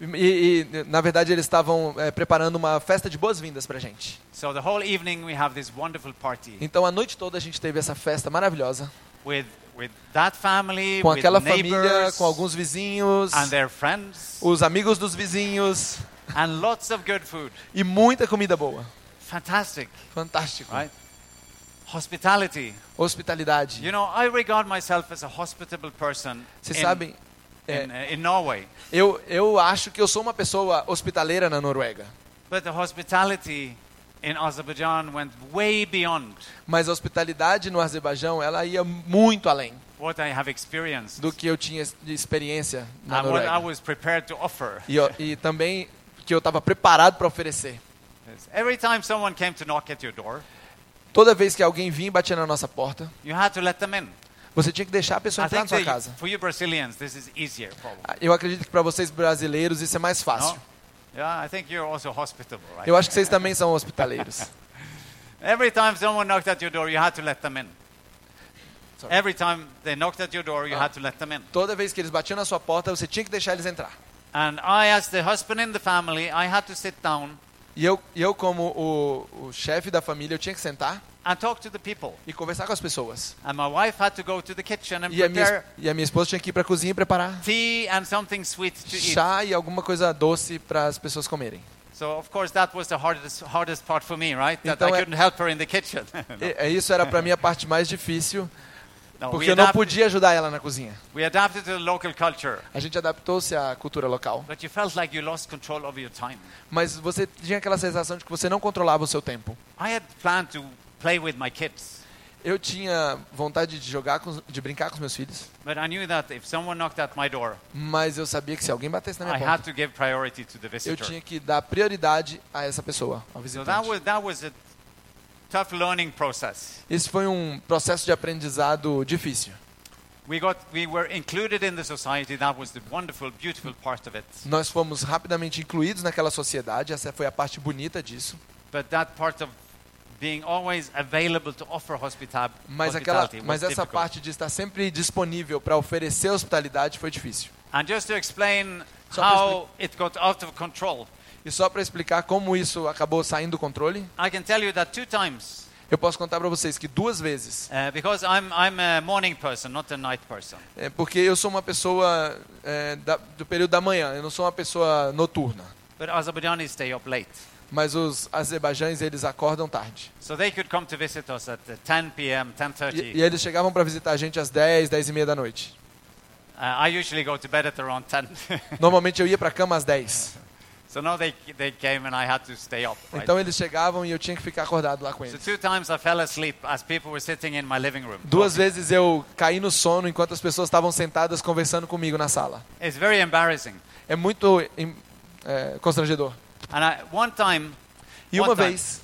E, e, na verdade eles estavam é, preparando uma festa de boas-vindas pra gente. So the whole evening we have this wonderful party Então a noite toda a gente teve essa festa maravilhosa with with that family, com with aquela família, neighbors, com alguns vizinhos, and their friends, os amigos dos vizinhos and lots of good food. e muita comida boa. Fantastic, Fantástico. right? Hospitality. Hospitalidade. You know, I regard myself as a hospitable person Vocês in, sabem, é, in, uh, in Norway. eu, eu acho que eu sou uma pessoa hospitaleira na Noruega. But the hospitality in Azerbaijan went way beyond Mas a hospitalidade no Azerbaijão, ela ia muito além what I have experienced do que eu tinha de experiência na and what I Noruega. was prepared to offer. E, eu- e também que eu estava preparado para oferecer. Yes. Every time someone came to knock at your door, Toda vez que alguém vinha e batia na nossa porta, you had to let them in. você tinha que deixar a pessoa entrar na sua casa. Eu acredito que para vocês brasileiros isso é mais fácil. Eu acho que vocês também são hospitaleiros. Every time someone knocked at your door, you had to let them in. Every time they knocked at your door, you had to let them in. Toda vez que eles batiam na sua porta, você tinha que deixar eles entrar. And I, as the husband in the family, I had to sit down E eu, e eu como o, o chefe da família, eu tinha que sentar and talk to the people. e conversar com as pessoas. And my wife had to go to the kitchen and E a minha, prepare e a minha esposa tinha que ir para a cozinha e preparar tea and something sweet to eat. chá e alguma coisa doce para as pessoas comerem. So So of course that was the hardest hardest part for me, right? That Então I é- couldn't help her in the kitchen. E- é, isso era para mim a parte mais difícil, No, porque we, eu não podia ajudar ela na cozinha. we adapted to the local culture, A gente adaptou-se à cultura local, but you felt like you lost control of your time. mas você tinha aquela sensação de que você não controlava o seu tempo. I had planned to play with my kids, Eu tinha vontade de jogar, com, de brincar com os meus filhos, I door, mas eu sabia que se alguém batesse na I minha had porta, to give priority to the eu tinha que dar prioridade a essa pessoa, ao So that visitante. was that was a tough learning process. Esse foi um processo de aprendizado difícil. We got we were included in the society. That was the wonderful, beautiful part of it. Nós fomos rapidamente incluídos naquela sociedade, essa foi a parte bonita disso. But that part of being always available to offer hospitab- Mas, aquela, mas essa difficult. parte de estar sempre disponível para oferecer hospitalidade foi difícil. And just to explain Só how it got out of control, E só para explicar como isso acabou saindo do controle, I can tell you that two times, eu posso contar para vocês que duas vezes, uh, because I'm I'm a morning person, not a night person. é, porque eu sou uma pessoa é, da- do período da manhã, eu não sou uma pessoa noturna. But Azerbaijanis stay up late, Mas os azerbaijães, eles acordam tarde. so they could come to visit us at uh, 10 p.m., 10:30. E, e eles chegavam para visitar a gente às 10, 10 e meia da noite. Uh, I usually go to bed at around 10. Normalmente eu ia para a cama às 10. So now they they came and I had to stay up. Right? Então eles chegavam e eu tinha que ficar acordado lá com so eles. two times I fell asleep as people were sitting in my living room. Duas vezes eu caí no sono enquanto as pessoas estavam sentadas conversando comigo na sala. It's very embarrassing. É muito é, constrangedor. And I, one time, E uma time, vez,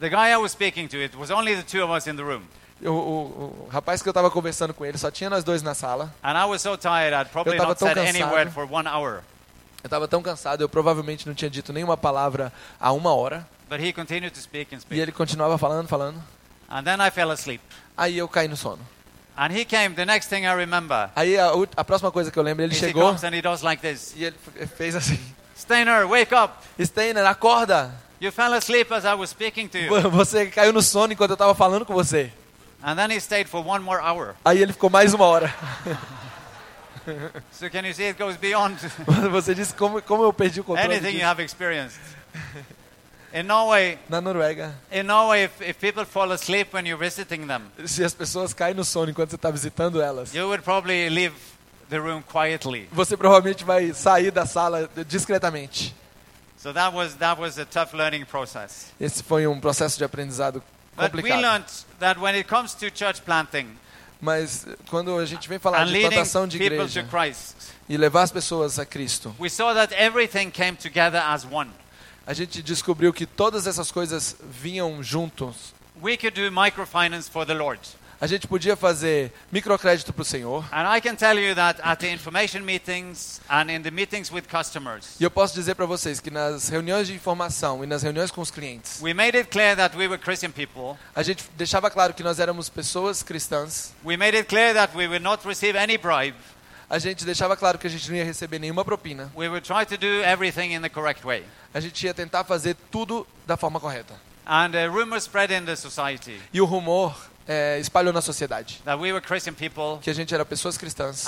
the guy I was speaking to, it was only the two of us in the room. o, o- o rapaz que eu estava conversando com ele, só tinha nós dois na sala. And I was so tired, I'd probably tava not said any word for one hour. Eu estava tão cansado, eu provavelmente não tinha dito nenhuma palavra há uma hora. But he continued to speak and E speak. ele continuava falando, falando. And then I fell asleep. Aí eu caí no sono. And he came, the next thing I remember, Aí a, a próxima coisa que eu lembro, ele he chegou comes and he does like this. e ele fez assim. Steiner, wake up! Steiner, acorda! You fell asleep as I was speaking to you. Você caiu no sono enquanto eu estava falando com você. And then he stayed for one more hour. Aí ele ficou mais uma hora. So can you see it goes beyond Você disse como, como eu perdi o controle anything you disso. have experienced? In Norway, Na Noruega, in Norway, if, if people fall asleep when you're visiting them, se as pessoas caem no sono enquanto você está visitando elas, you would probably leave the room quietly. você provavelmente vai sair da sala discretamente. So that was that was a tough learning process. Esse foi um processo de aprendizado But we complicado. learned that when it comes to church planting Mas quando a gente vem falar de plantação de igreja Christ, e levar as pessoas a Cristo, we saw that everything came together as one. a gente descobriu que todas essas coisas vinham juntos. We could do microfinance for the Lord. A gente podia fazer microcrédito para o Senhor. And I can tell you that at the information meetings and in the meetings with customers, E eu posso dizer para vocês que nas reuniões de informação e nas reuniões com os clientes, we made it clear that we were Christian people. a gente deixava claro que nós éramos pessoas cristãs. We made it clear that we would not receive any bribe. A gente deixava claro que a gente não ia receber nenhuma propina. We would try to do everything in the correct way. A gente ia tentar fazer tudo da forma correta. And a rumor spread in the society E o rumor eh, espalhou na sociedade that we were Christian people que a gente era pessoas cristãs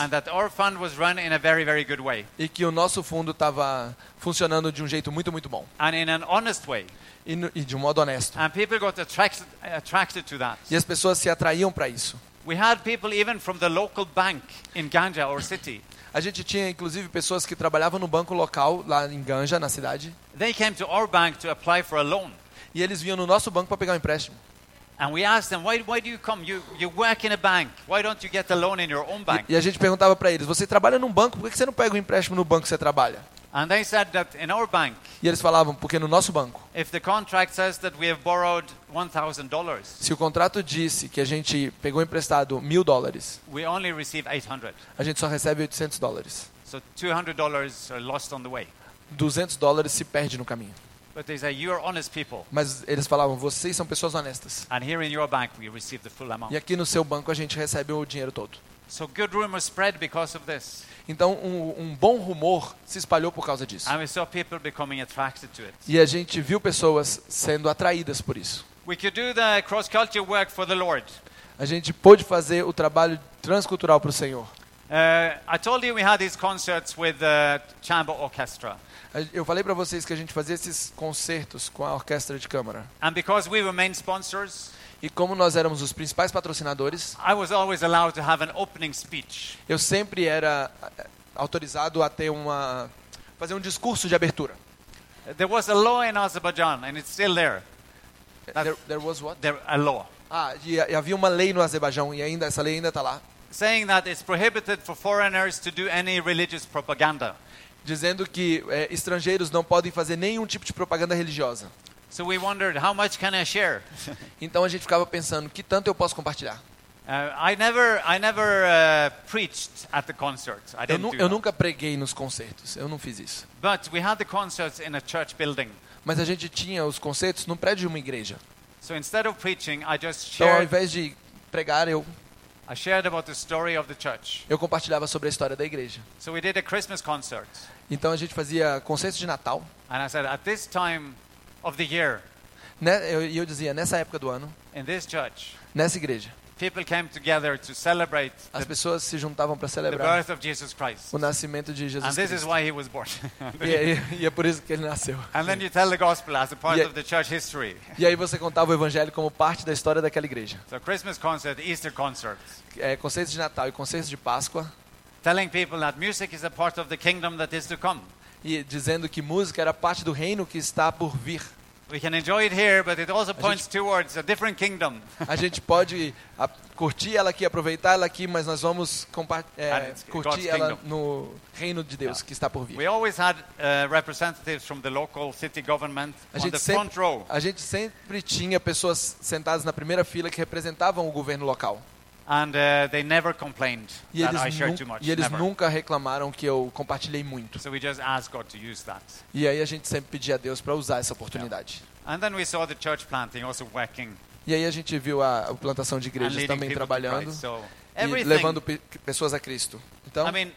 very, very e que o nosso fundo estava funcionando de um jeito muito, muito bom. and in an honest way. E, no- e de um modo honesto. And people got attracted, attracted to that. E as pessoas se atraíam para isso. We had people even from the local bank in Ganja, our city. A gente tinha inclusive pessoas que trabalhavam no banco local lá em Ganja, na cidade, They came to our bank to apply for a loan. e eles vinham no nosso banco para pegar um empréstimo. E, a gente perguntava para eles: "Você trabalha num banco? Por que você não pega um empréstimo no banco que você trabalha?" And they said that in our bank, E eles falavam: "Porque no nosso banco, if the contract says that we have borrowed $1,000, se o contrato disse que a gente pegou emprestado mil dólares, we only receive 800. a gente só recebe 800 dólares. So $200 are lost on the way. 200 dólares se perde no caminho. But they say, you're honest people. Mas eles falavam: "Vocês são pessoas honestas." And here in your bank, we receive the full amount. E aqui no seu banco a gente recebe o dinheiro todo. So good rumors spread because of this. Então, um, um bom rumor se espalhou por causa disso. And we saw people becoming attracted to it. E a gente viu pessoas sendo atraídas por isso. We could do the cross-culture work for the Lord. A gente pôde fazer o trabalho transcultural para o Senhor. Uh, I told you we had these concerts with the chamber orchestra. Eu falei para vocês que a gente fazia esses concertos com a orquestra de câmara. And because we were main sponsors, E como nós éramos os principais patrocinadores, I was always allowed to have an opening speech. eu sempre era eh, autorizado a ter uma fazer um discurso de abertura. There was a law in Azerbaijan, and it's still there. That's- There, there was what? There, a law Ah, e, e havia uma lei no Azerbaijão e ainda essa lei ainda está lá, saying that it's prohibited for foreigners to do any religious propaganda. Dizendo que eh, estrangeiros não podem fazer nenhum tipo de propaganda religiosa. So we wondered, how much can I share? Então a gente ficava pensando, que tanto eu posso compartilhar? Eu, nunca preguei nos concertos, eu não fiz isso. But we had the concerts in a church building. Mas a gente tinha os concertos num prédio de uma igreja. So instead of preaching, I just Então, ao shared, invés de pregar, eu, eu compartilhava sobre a história da igreja. So we did a Christmas concert. Então a gente fazia concertos de Natal. And I said, at this time of the year, Né? Eu- E eu dizia, nessa época do ano, in this church, nessa igreja, people came together to celebrate as the, pessoas se juntavam para the celebrar birth of Jesus Christ. o nascimento de Jesus And this is Cristo. why he was born. E, é- e é por isso que ele nasceu. and then you tell the gospel as a part Yeah. of the church history. E aí você contava o evangelho como parte da história daquela igreja. So Christmas concert, Easter concert, É, concertos de Natal e concertos de Páscoa. telling people that music is a part of the kingdom that is to come. E dizendo que música era parte do reino que está por vir. We can enjoy it here, but it also points towards a different kingdom. A gente pode curtir ela aqui, aproveitar ela aqui, mas nós vamos é, curtir God's ela kingdom. no reino de Deus que está por vir. We always had uh, representatives from the local city government A on the front sempre, row. a gente sempre tinha pessoas sentadas na primeira fila que representavam o governo local. And uh, they never complained E that eles, I shared too much. e eles never. nunca reclamaram que eu compartilhei muito. So we just asked God to use that. E aí a gente sempre pedia a Deus para usar essa oportunidade. And then we saw the church planting also working E aí a gente viu a, a plantação de igrejas também trabalhando. So e levando pe- pessoas a Cristo. Então, I mean,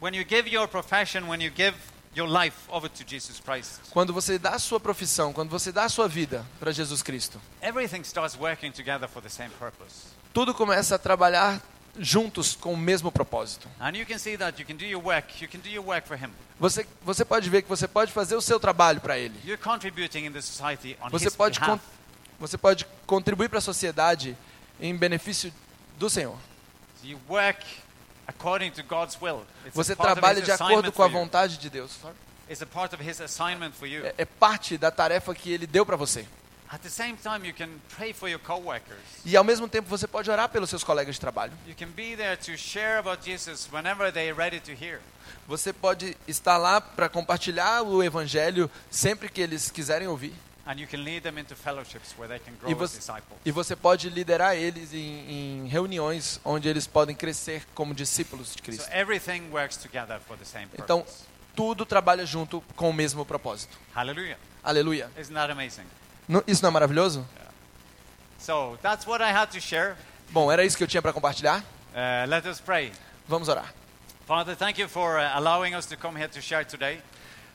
when you give your profession, when you give your life over to Jesus Christ, quando você dá a sua profissão, quando você dá a sua vida para Jesus Cristo, everything starts working together for the same purpose. Tudo começa a trabalhar juntos com o mesmo propósito. And you can see that you can do your work, you can do your work for Him. Você, você pode ver que você pode fazer o seu trabalho para Ele. Você pode, você pode contribuir para a sociedade em benefício do Senhor. Você trabalha de acordo com a vontade de Deus. É, é parte da tarefa que Ele deu para você. At the same time, you can pray for your coworkers. E ao mesmo tempo você pode orar pelos seus colegas de trabalho. You can be there to share about Jesus whenever they're ready to hear. Você pode estar lá para compartilhar o evangelho sempre que eles quiserem ouvir. And you can lead them into fellowships where they can grow E você, disciples. e você pode liderar eles em, em reuniões onde eles podem crescer como discípulos de So Cristo. everything works together for the same purpose. Então, tudo trabalha junto com o mesmo propósito. Hallelujah. Aleluia. Não- Isso não é maravilhoso? So that's what I had to share. Bom, era isso que eu tinha para compartilhar. Uh, let us pray. Vamos orar. Father, thank you for uh, allowing us to come here to share today.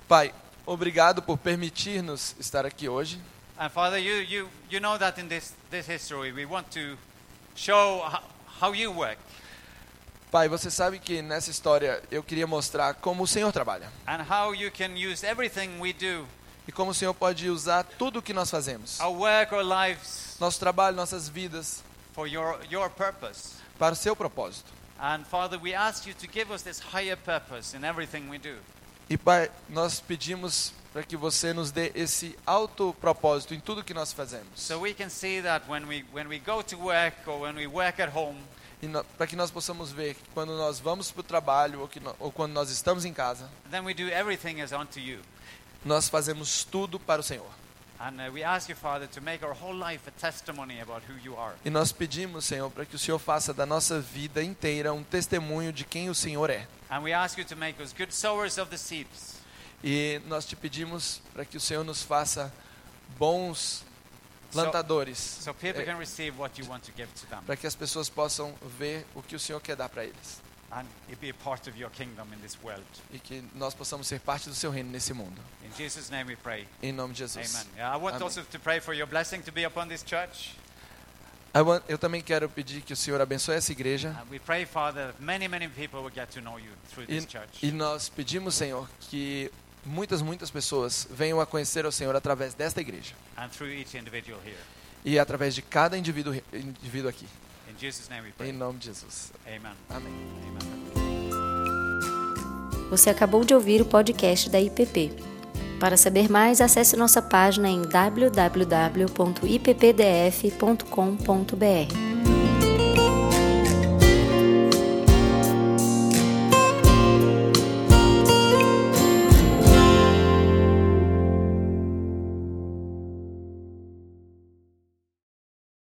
Pai, obrigado por permitir-nos estar aqui hoje. And Father, you, you, you know that in this, this history we want to show how, how you work Pai, você sabe que nessa história eu queria mostrar como o Senhor trabalha. and how you can use everything we do, E como o Senhor pode usar tudo o que nós fazemos. lives, Nosso trabalho, nossas vidas, for your, your purpose. para o seu propósito. And Father, we ask you to give us this higher purpose in everything we do. E Pai, nós pedimos para que você nos dê esse alto propósito em tudo que nós fazemos. So we can see that when we, when we go to work or when we work at home, no- para que nós possamos ver que quando nós vamos para o trabalho ou, no- ou quando nós estamos em casa, then we do everything as unto you. Nós fazemos tudo para o Senhor. And uh, we ask you, Father, to make our whole life a testimony about who you are. E nós pedimos, Senhor, para que o Senhor faça da nossa vida inteira um testemunho de quem o Senhor é. E nós te pedimos para que o Senhor nos faça bons plantadores, them. para que as pessoas possam ver o que o Senhor quer dar para eles. And it be a part of your kingdom in this world. E que nós possamos ser parte do seu reino nesse mundo. In Jesus' name we pray. Em nome de Jesus. Amen. Yeah, I want Amen. also to pray for your blessing to be upon this church. Want- Eu também quero pedir que o Senhor abençoe essa igreja. Pray, Father, many, many E, e nós pedimos, Senhor, que muitas, muitas pessoas venham a conhecer o Senhor através desta igreja. E através de cada indivíduo, indivíduo aqui. In Jesus' name we Em pray. nome de Jesus. Amen. Amém. Amen. Você acabou de ouvir o podcast da IPP. Para saber mais, acesse nossa página em www.ippdf.com.br.